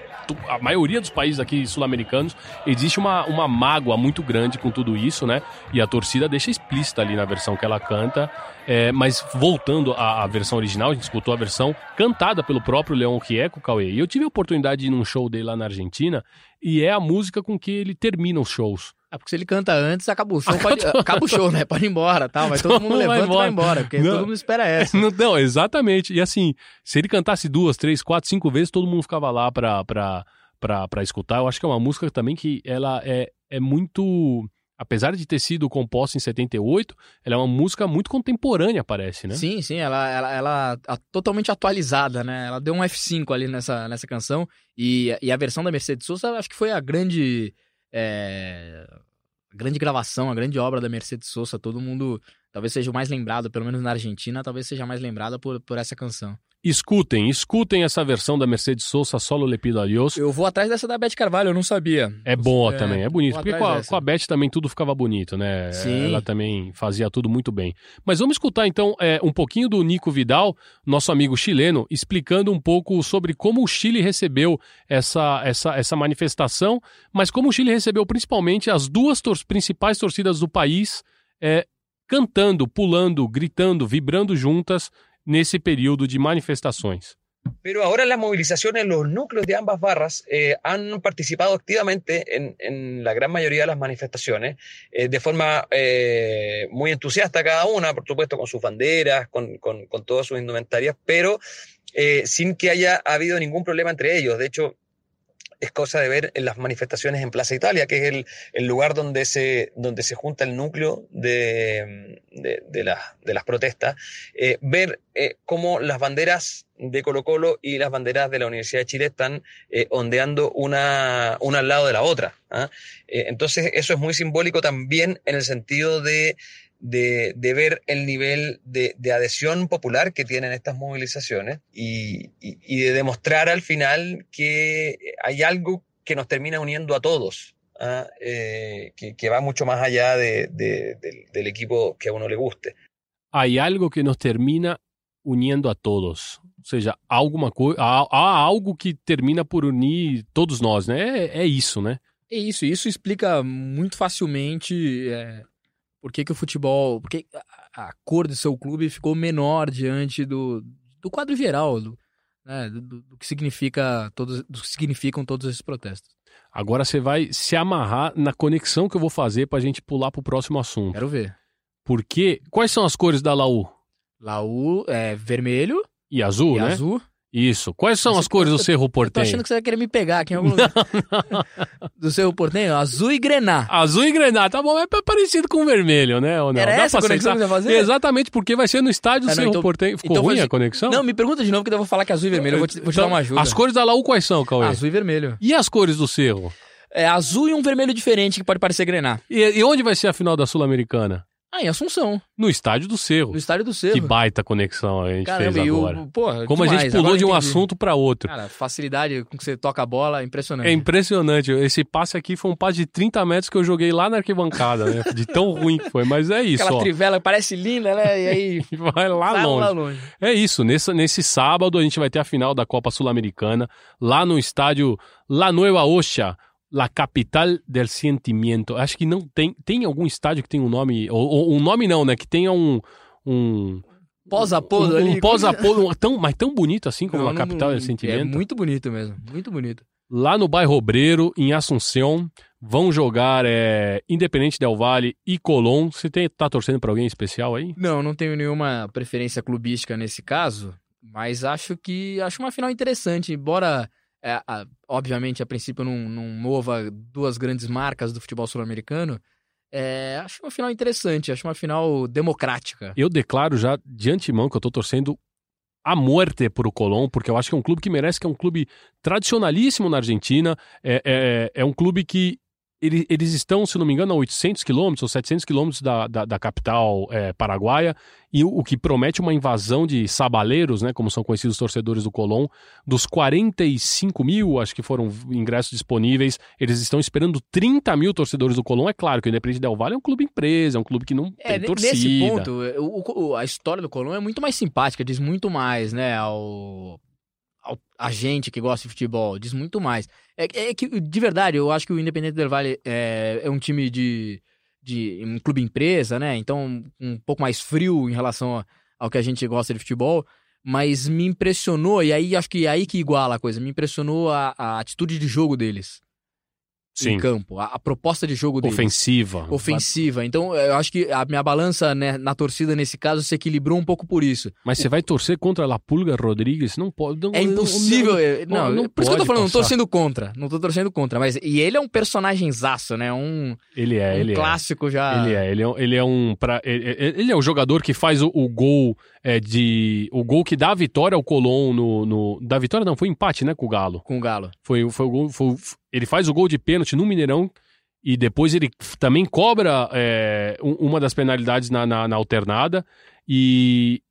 a maioria dos países aqui sul-americanos. Existe uma, uma mágoa muito grande com tudo isso, né? E a torcida deixa explícita ali na versão que ela canta. É, mas voltando à, à versão original, a gente escutou a versão cantada pelo próprio Leon Chieco, Cauê. E eu tive a oportunidade de ir num show dele lá na Argentina, e é a música com que ele termina os shows. É porque se ele canta antes, acaba o show. Pode, acaba o show, né? Pode ir embora, tá? Mas todo mundo mundo vai levanta e vai embora. embora, porque Não. todo mundo espera essa. Não, não, exatamente. E assim, se ele cantasse duas, três, quatro, cinco vezes, todo mundo ficava lá pra, pra, pra, pra escutar. Eu acho que é uma música também que ela é, é muito. Apesar de ter sido composta em 78, ela é uma música muito contemporânea, parece, né? Sim, sim, ela, ela, ela a- totalmente atualizada, né? Ela deu um F5 ali nessa, nessa canção. E, e a versão da Mercedes Sosa, acho que foi a grande. É, a grande gravação, a grande obra da Mercedes Sosa. Todo mundo talvez seja o mais lembrado, pelo menos na Argentina, talvez seja mais lembrada por, por essa canção. Escutem, escutem essa versão da Mercedes Sosa, Solo Le Pido a Dios. Eu vou atrás dessa da Beth Carvalho, eu não sabia. É boa É, também, é bonito. Porque com a, dessa. com a Beth também tudo ficava bonito, né? Sim. Ela também fazia tudo muito bem. Mas vamos escutar então é, um pouquinho do Nico Vidal, nosso amigo chileno, explicando um pouco sobre como o Chile recebeu essa, essa, essa manifestação, mas como o Chile recebeu principalmente as duas tor- principais torcidas do país é, cantando, pulando, gritando, vibrando juntas nesse período de manifestações. Pero ahora las movilizaciones, los núcleos de ambas barras eh, han participado activamente en, la gran mayoría de las manifestaciones, eh, de forma eh, muy entusiasta cada una, por supuesto, con sus banderas, con, con- con todas sus indumentarias, pero sin que haya habido ningún problema entre ellos. De hecho, es cosa de ver en las manifestaciones en Plaza Italia, que es el, el lugar donde se, donde se junta el núcleo de, de, de las- protestas, eh, ver eh, cómo las banderas de Colo Colo y las banderas de la Universidad de Chile están eh, ondeando una, una al lado de la otra. ¿ah? Entonces, eso es muy simbólico también en el sentido de, de, de ver el nivel de, de adhesión popular que tienen estas movilizaciones y, y- y de demostrar al final que hay algo que nos termina uniendo a todos. ¿ah? Eh, que, que va mucho más allá de- de- del- del equipo que a uno le guste. Hay algo que nos termina unindo a todos. Ou seja, alguma coisa, há, há algo que termina por unir todos nós, né? É, é isso, né? É isso, isso explica muito facilmente é, por que, que o futebol. Por que a, a cor do seu clube ficou menor diante do, do quadro geral, do, né, do, do- que significa todos, do que significam todos esses protestos. Agora você vai se amarrar na conexão que eu vou fazer pra gente pular pro próximo assunto. Quero ver. Porque quais são as cores da Laú? Laú é vermelho E azul, e né? azul. Isso. Quais são as cores do eu- Cerro Eu tô Portenho? achando que você vai querer me pegar aqui em algum lugar. do seu portenho, azul e grená. Azul e grená, tá bom, é parecido com vermelho, né? Ou não? Era Dá essa a pra conexão que você ia fazer? Exatamente, porque vai ser no estádio do Ah, Cerro então- Portenho. Ficou então ruim a conexão? Não, me pergunta de novo que eu vou falar que é azul e vermelho. Eu vou te, vou te Então, dar uma ajuda. As cores da Laú quais são, Cauê? Azul e vermelho. E as cores do Cerro? É azul e um vermelho diferente que pode parecer grená. E, e onde vai ser a final da Sul-Americana? Ah, em Assunção, No estádio do Cerro. no estádio do Que Cerro. baita conexão a gente Caramba, fez agora. o. Porra, Como a demais. gente pulou de um entendi. assunto para outro. Cara, facilidade com que você toca a bola é impressionante. É impressionante. Esse passe aqui foi um passe de 30 metros que eu joguei lá na arquibancada, né? De tão ruim que foi. Mas é isso, Aquela ó. trivela que parece linda, né? E aí. Vai lá longe. lá longe. É isso. Nesse, nesse sábado a gente vai ter a final da Copa Sul-Americana lá no estádio La Nueva Ocha. La capital del sentimiento. Acho que não tem. Tem algum estádio que tem um nome. Ou, ou um nome não, né? Que tenha um. Um, Pós-apodo um, ali. um pós-apodo um- tão, mas tão bonito assim como Não, a não- capital del É sentimento. muito bonito mesmo. Muito bonito. Lá no bairro Obreiro, em Assunção, vão jogar é, Independente Del Valle e Colón. Você tem, tá torcendo para alguém especial aí? Não, não tenho nenhuma preferência clubística nesse caso, mas acho que acho uma final interessante, embora é, a- obviamente a princípio não, não mova duas grandes marcas do futebol sul-americano. é, acho uma final interessante, acho uma final democrática. Eu declaro já de antemão que eu tô torcendo a morte pro Colón, porque eu acho que é um clube que merece, que é um clube tradicionalíssimo na Argentina. É, é, é um clube que ele- eles estão, se não me engano, a 800 quilômetros ou 700 quilômetros da, da, da capital é, paraguaia, e o, o que promete uma invasão de sabaleiros, né, como são conhecidos os torcedores do Colón, dos 45 mil, acho que foram ingressos disponíveis, eles estão esperando 30 mil torcedores do Colón. É claro que o Independente Del Valle é um clube empresa, é um clube que não É, tem torcida. nesse ponto, o- o- a história do Colón é muito mais simpática, diz muito mais, né, ao- a gente que gosta de futebol, diz muito mais. É, é que, de verdade, eu acho que o Independente del Valle é, é um time de, de um clube empresa, né, então um pouco mais frio em relação ao que a gente gosta de futebol, mas me impressionou, e aí acho que é aí que iguala a coisa, me impressionou a, a atitude de jogo deles Sim, em campo, a, a proposta de jogo deles ofensiva. ofensiva. Então, eu acho que a minha balança né, na torcida, nesse caso, se equilibrou um pouco por isso. Mas você vai torcer contra a La Pulga Rodrigues? Não pode. Não, É impossível. não- eu- Não, não por isso que eu tô falando, não tô passar. torcendo contra. Não tô torcendo contra. Mas, e ele é um personagemzaço, né? Um, Ele é, um ele é. clássico já. Ele é, ele é, ele é um. Pra, ele, ele- é o jogador que faz o, o gol é, de. O gol que dá a vitória ao Colón no, no. Da vitória não, foi empate, né, com o Galo. Com o Galo. Foi, foi o gol. foi- ele faz o gol de pênalti no Mineirão e depois ele também cobra é, um- uma das penalidades na, na, na alternada. E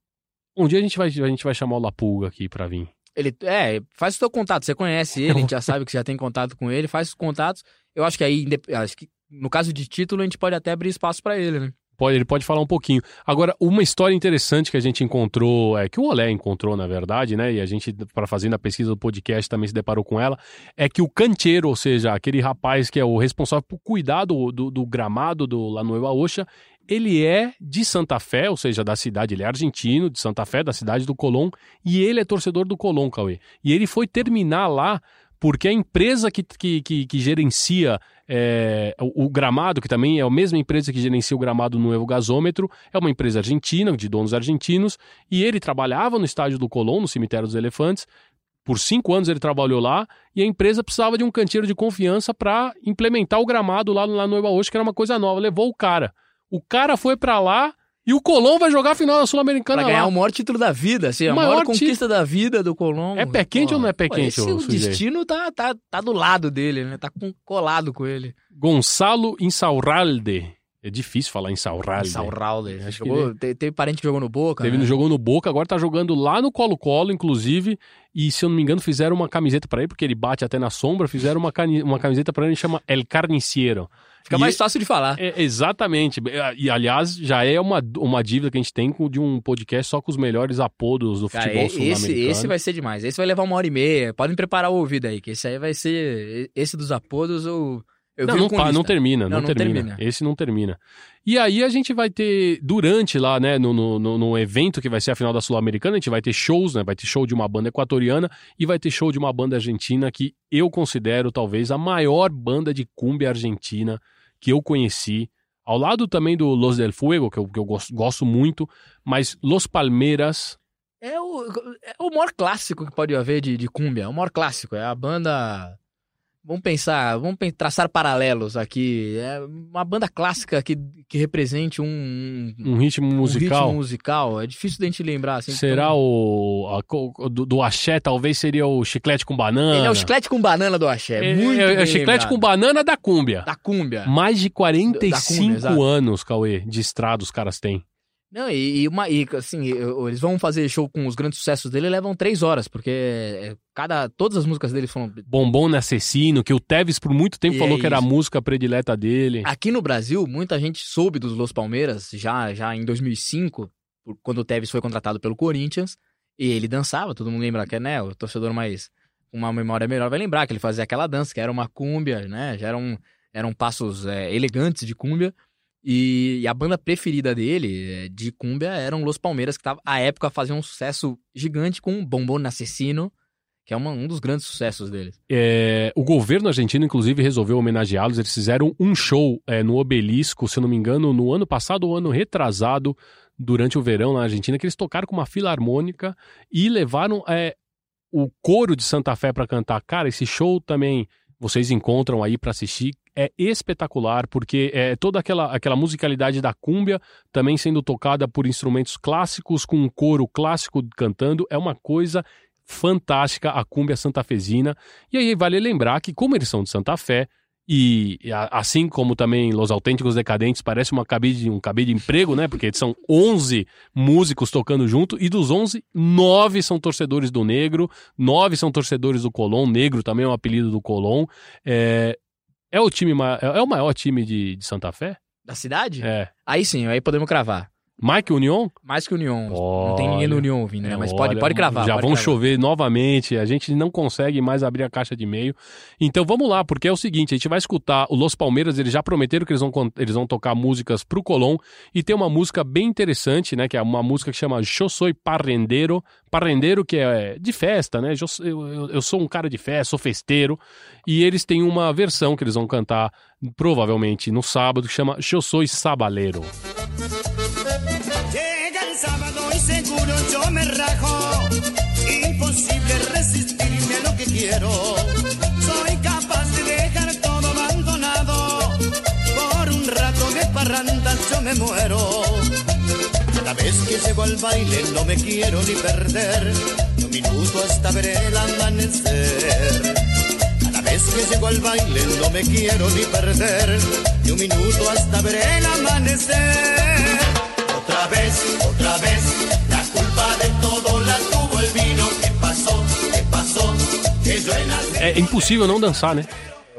um dia a gente vai, a gente vai chamar o Lapulga aqui pra vir. Ele, é, faz o seu contato. Você conhece ele, a gente já sabe que você já tem contato com ele, faz os contatos. Eu acho que aí, acho que no caso de título, a gente pode até abrir espaço pra ele, né? Pode, ele pode falar um pouquinho. Agora, uma história interessante que a gente encontrou, é, que o Olé encontrou, na verdade, né? E a gente, para fazendo a pesquisa do podcast, também se deparou com ela, é que o canteiro, ou seja, aquele rapaz que é o responsável por cuidar do, do, do gramado do La Nueva Oxa, ele é de Santa Fé, ou seja, da cidade, ele é argentino, de Santa Fé, da cidade do Colón, e ele é torcedor do Colón, Cauê. E ele foi terminar lá porque a empresa que, que, que, que gerencia é, o, o gramado, que também é a mesma empresa que gerencia o gramado no Evo Gasômetro, é uma empresa argentina, de donos argentinos, e ele trabalhava no estádio do Colón, no cemitério dos elefantes. Por cinco anos ele trabalhou lá e a empresa precisava de um canteiro de confiança para implementar o gramado lá, lá no Evaúcho, que era uma coisa nova. Levou o cara. O cara foi para lá e o Colón vai jogar a final da Sul-Americana Pra ganhar lá. o maior título da vida, assim, a maior, maior conquista da vida do Colombo. É pé quente ou não é pé quente, Esse ô, o destino tá, tá, tá do lado dele, né? Tá com- colado com ele. Gonçalo Insaurralde. É difícil falar Insaurralde. Saurralde. Acho que Jogou, Teve parente que jogou no Boca, Teve, né? jogou no Boca, agora tá jogando lá no Colo-Colo, inclusive. E se eu não me engano, fizeram uma camiseta pra ele, porque ele bate até na sombra. Fizeram uma, uma camiseta pra ele que chama El Carnicieiro. Fica E mais fácil de falar. é, exatamente. E, aliás, já é uma, uma dívida que a gente tem com, de um podcast só com os melhores apodos do Cara, futebol e- esse, sul-americano. esse vai ser demais. Esse vai levar uma hora e meia. Podem preparar o ouvido aí, que esse aí vai ser. Esse dos apodos, eu. eu não, não, pa- não termina, não, Não, termina. termina. Esse não termina. E aí a gente vai ter, durante lá, né, no, no- no evento que vai ser a final da Sul-Americana, a gente vai ter shows, né? Vai ter show de uma banda equatoriana e vai ter show de uma banda argentina que eu considero talvez a maior banda de cumbia argentina que eu conheci. Ao lado também do Los del Fuego, que eu, que eu gosto, gosto muito, mas Los Palmeiras. É o, é o maior clássico que pode haver de, de Cumbia. É o maior clássico. É a banda. Vamos pensar, vamos traçar paralelos aqui. É uma banda clássica que, que represente um, um, Um ritmo um musical. ritmo musical. É difícil da gente lembrar. Assim, Será então- o. a do, do axé, talvez seria o chiclete com banana. Ele é o chiclete com banana do axé. É, muito é, é bem chiclete lembrado. com banana da cúmbia. Da Cúmbia. Mais de 45 Da cúmbia, anos, Cauê, de estrada os caras têm. Não, e, e uma, e, assim, eles vão fazer show com os grandes sucessos dele e levam três horas, porque é, cada, todas as músicas dele foram. Bombom Assassino, que o Tevez por muito tempo E falou é que era a música predileta dele. Aqui no Brasil, muita gente soube dos Los Palmeiras já, já em 2005, por- quando o Tevez foi contratado pelo Corinthians, e ele dançava, todo mundo lembra que é, né, o torcedor mais uma memória melhor vai lembrar que ele fazia aquela dança, que era uma cúmbia, né, já eram, eram passos é, elegantes de cúmbia, e, e a banda preferida dele, é, de cúmbia, eram Los Palmeiras, que tava, à época fazia um sucesso gigante com Bombom Assassino, que é uma- um dos grandes sucessos deles. É, o governo argentino, inclusive, resolveu homenageá-los. Eles fizeram um show é, no Obelisco, se eu não me engano, no ano passado ou ano retrasado, durante o verão na Argentina, que eles tocaram com uma filarmônica e levaram é, o coro de Santa Fé para cantar. Cara, esse show também vocês encontram aí para assistir. É espetacular, porque é toda aquela, aquela musicalidade da cúmbia também sendo tocada por instrumentos clássicos, com um coro clássico cantando. É uma coisa fantástica a cúmbia santafesina. E aí vale lembrar que, como eles são de Santa Fé, E assim como também Los Autênticos Decadentes parece uma cabide, um cabide de emprego, né? Porque são 11 músicos tocando junto e dos 11, 9 são torcedores do Negro, 9 são torcedores do Colón, Negro também é um apelido do Colón. É, é o time é o maior time de, de Santa Fé? Da cidade? É. Aí sim, aí podemos cravar. Mike Union? Mais que União. Não tem ninguém no Olha, União ouvindo, né? É, Mas pode, olha, pode cravar. Já pode vão cravar. chover novamente. A gente não consegue mais abrir a caixa de e-mail. Então vamos lá, porque é o seguinte: a gente vai escutar o Los Palmeiras. Eles já prometeram que eles vão, eles vão tocar músicas pro Colón. E tem uma música bem interessante, né? Que é uma música que chama Eu Soy Parrendeiro. Parrendeiro, que é de festa, né? Eu, eu, eu sou um cara de festa, sou festeiro. E eles têm uma versão que eles vão cantar provavelmente no sábado, que chama Eu Soy Sabaleiro. Seguro yo me rajo. Imposible resistirme a lo que quiero. Soy capaz de dejar todo abandonado. Por un rato de parrandas yo me muero. Cada vez que llego al baile no me quiero ni perder. Ni un minuto hasta ver el amanecer. Cada vez que llego al baile no me quiero ni perder. Ni un minuto hasta ver el amanecer. Otra vez, otra vez, É impossível não dançar, né?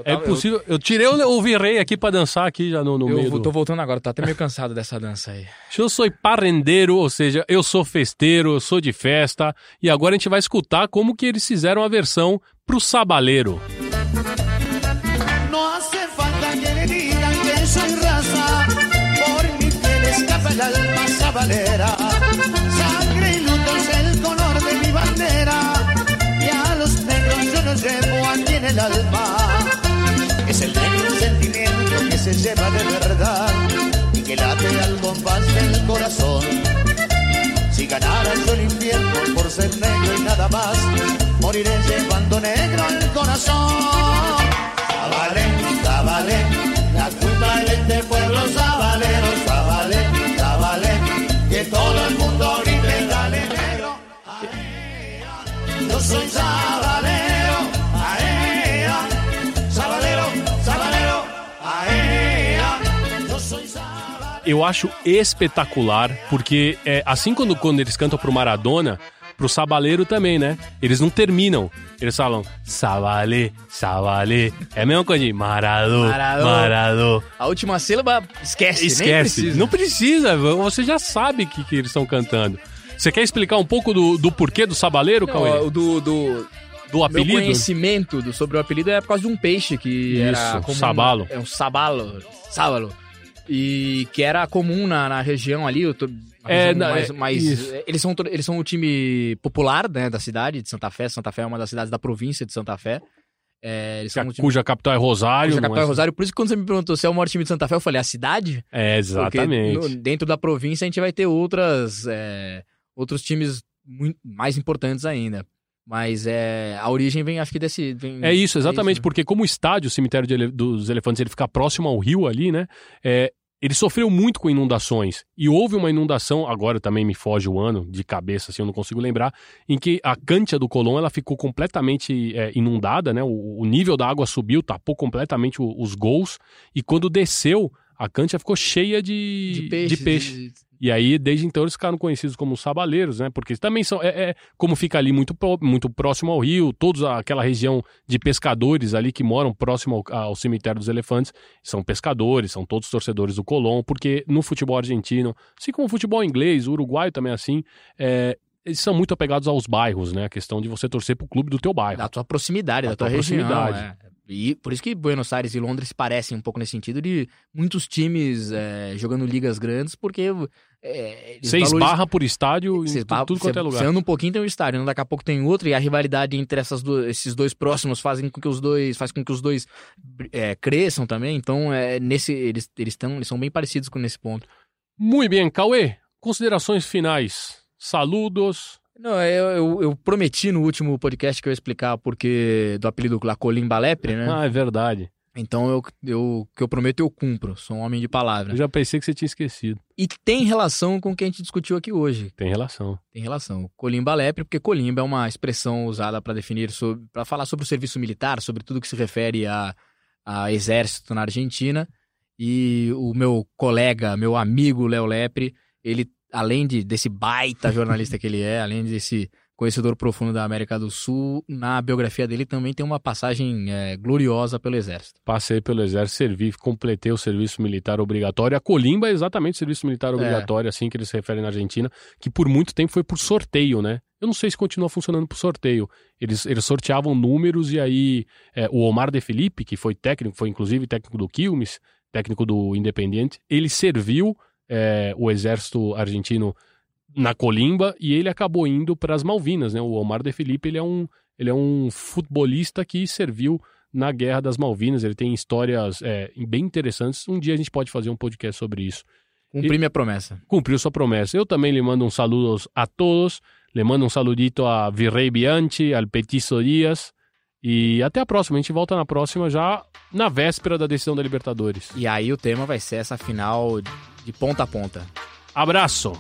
É impossível. Eu tirei o, o virrei aqui pra dançar aqui já no, no Eu meio vou- do... tô voltando agora, tô até meio cansado dessa dança aí. Eu sou parrendeiro, ou seja, eu sou festeiro, eu sou de festa. E agora a gente vai escutar como que eles fizeram a versão pro sabaleiro. No hace falta que le digan que soy raza, por mi piel escapa el alma sabalera. Llevo aquí en el alma. Es el negro sentimiento que se lleva de verdad y que late al compás del corazón. Si ganara yo el infierno por ser negro y nada más, moriré llevando negro al corazón. Zabalé, Zabalé, la culpa es de este pueblo sabalero, Zabalé, Zabalé, que todo el mundo grite, dale negro. Yo soy sabalero, Eu acho espetacular, porque é, assim quando, quando eles cantam pro Maradona, pro Sabaleiro também, né? Eles não terminam. Eles falam Sabalê, Sabalê. É a mesma coisa de Maradô, Maradô. A última sílaba, esquece, Esquece. precisa. Não precisa, você já sabe o que, que eles estão cantando. Você quer explicar um pouco do, do porquê do Sabaleiro, Não, Cauê? do, do Do meu apelido? conhecimento do, sobre o apelido é por causa de um peixe que era Isso, comum, sabalo. É um sabalo, sábalo. E que era comum na, na região ali, na É, região mais, é, mais- isso. eles são eles são o time popular, né, da cidade de Santa Fé. Santa Fé é uma das cidades da província de Santa Fé. É, eles são o time Cuja capital é Rosário. cuja não capital é é- Rosário. Por isso que quando você me perguntou se é o maior time de Santa Fé, eu falei a cidade. É, exatamente. no- dentro da província a gente vai ter outras, é, outros times muito mais importantes ainda. Mas é, a origem vem, acho que desse. Vem, É isso, exatamente, né? porque como o estádio, o cemitério de ele- dos elefantes, ele fica próximo ao rio ali, né? É, ele sofreu muito com inundações. E houve uma inundação, agora também me foge o ano, de cabeça, assim, eu não consigo lembrar, em que a Cântia do Colón, ela ficou completamente é, inundada, né? O, o nível da água subiu, tapou completamente o- os gols, e quando desceu, a Cântia ficou cheia de, de peixe. de peixe. E aí, desde então, eles ficaram conhecidos como sabaleiros, né? Porque também são. É, é- como fica ali muito, muito próximo ao rio, toda aquela região de pescadores ali que moram próximo ao, ao cemitério dos elefantes são pescadores, são todos torcedores do Colón, porque no futebol argentino, assim como o futebol inglês, o uruguaio também é assim, é, eles são muito apegados aos bairros, né? A questão de você torcer pro clube do teu bairro. Da tua proximidade, Da da tua, tua região. proximidade. é. E por isso que Buenos Aires e Londres parecem um pouco nesse sentido de muitos times é, jogando ligas grandes, porque. É, Você valorizam- esbarra por estádio em esbarra- tudo, quanto é lugar. Você anda um pouquinho tem um estádio, daqui a pouco tem outro, e a rivalidade entre essas esses dois próximos fazem com que os dois, faz com que os dois é, cresçam também. Então, é, nesse, eles, eles, tão, eles são bem parecidos com nesse ponto. Muito bem, Cauê, considerações finais. Saludos. Não, eu, eu, eu prometi no último podcast que eu ia explicar porque do apelido Lacolim Balepre, né? Ah, é verdade. Então eu, eu que eu prometo eu cumpro. Sou um homem de palavra. Eu já pensei que você tinha esquecido. E tem relação com o que a gente discutiu aqui hoje. Tem relação. Tem relação. Colimba lepre, porque colimba é uma expressão usada para definir, para falar sobre o serviço militar, sobre tudo que se refere a, a exército na Argentina. E o meu colega, meu amigo Léo Lepre, ele, além de, desse baita jornalista que ele é, além desse conhecedor profundo da América do Sul, na biografia dele também tem uma passagem é, gloriosa pelo Exército. Passei pelo Exército, servi, completei o serviço militar obrigatório. A Colimba é exatamente o serviço militar obrigatório, é. assim que eles se referem na Argentina, que por muito tempo foi por sorteio, né? Eu não sei se continua funcionando por sorteio. Eles, eles sorteavam números e aí é, o Omar de Felipe, que foi técnico, foi inclusive técnico do Quilmes, técnico do Independiente, ele serviu é, o exército argentino na Colimba e ele acabou indo para as Malvinas, né? O Omar de Felipe, ele é um ele é um futebolista que serviu na Guerra das Malvinas, ele tem histórias é, bem interessantes. Um dia a gente pode fazer um podcast sobre isso. Cumpri minha promessa. Cumpriu sua promessa. Eu também lhe mando um saludo a todos. Le mando um saludito a Virrey Bianchi, al Petiço Dias. E até a próxima. A gente volta na próxima já na véspera da decisão da Libertadores. E aí o tema vai ser essa final de ponta a ponta. Abraço!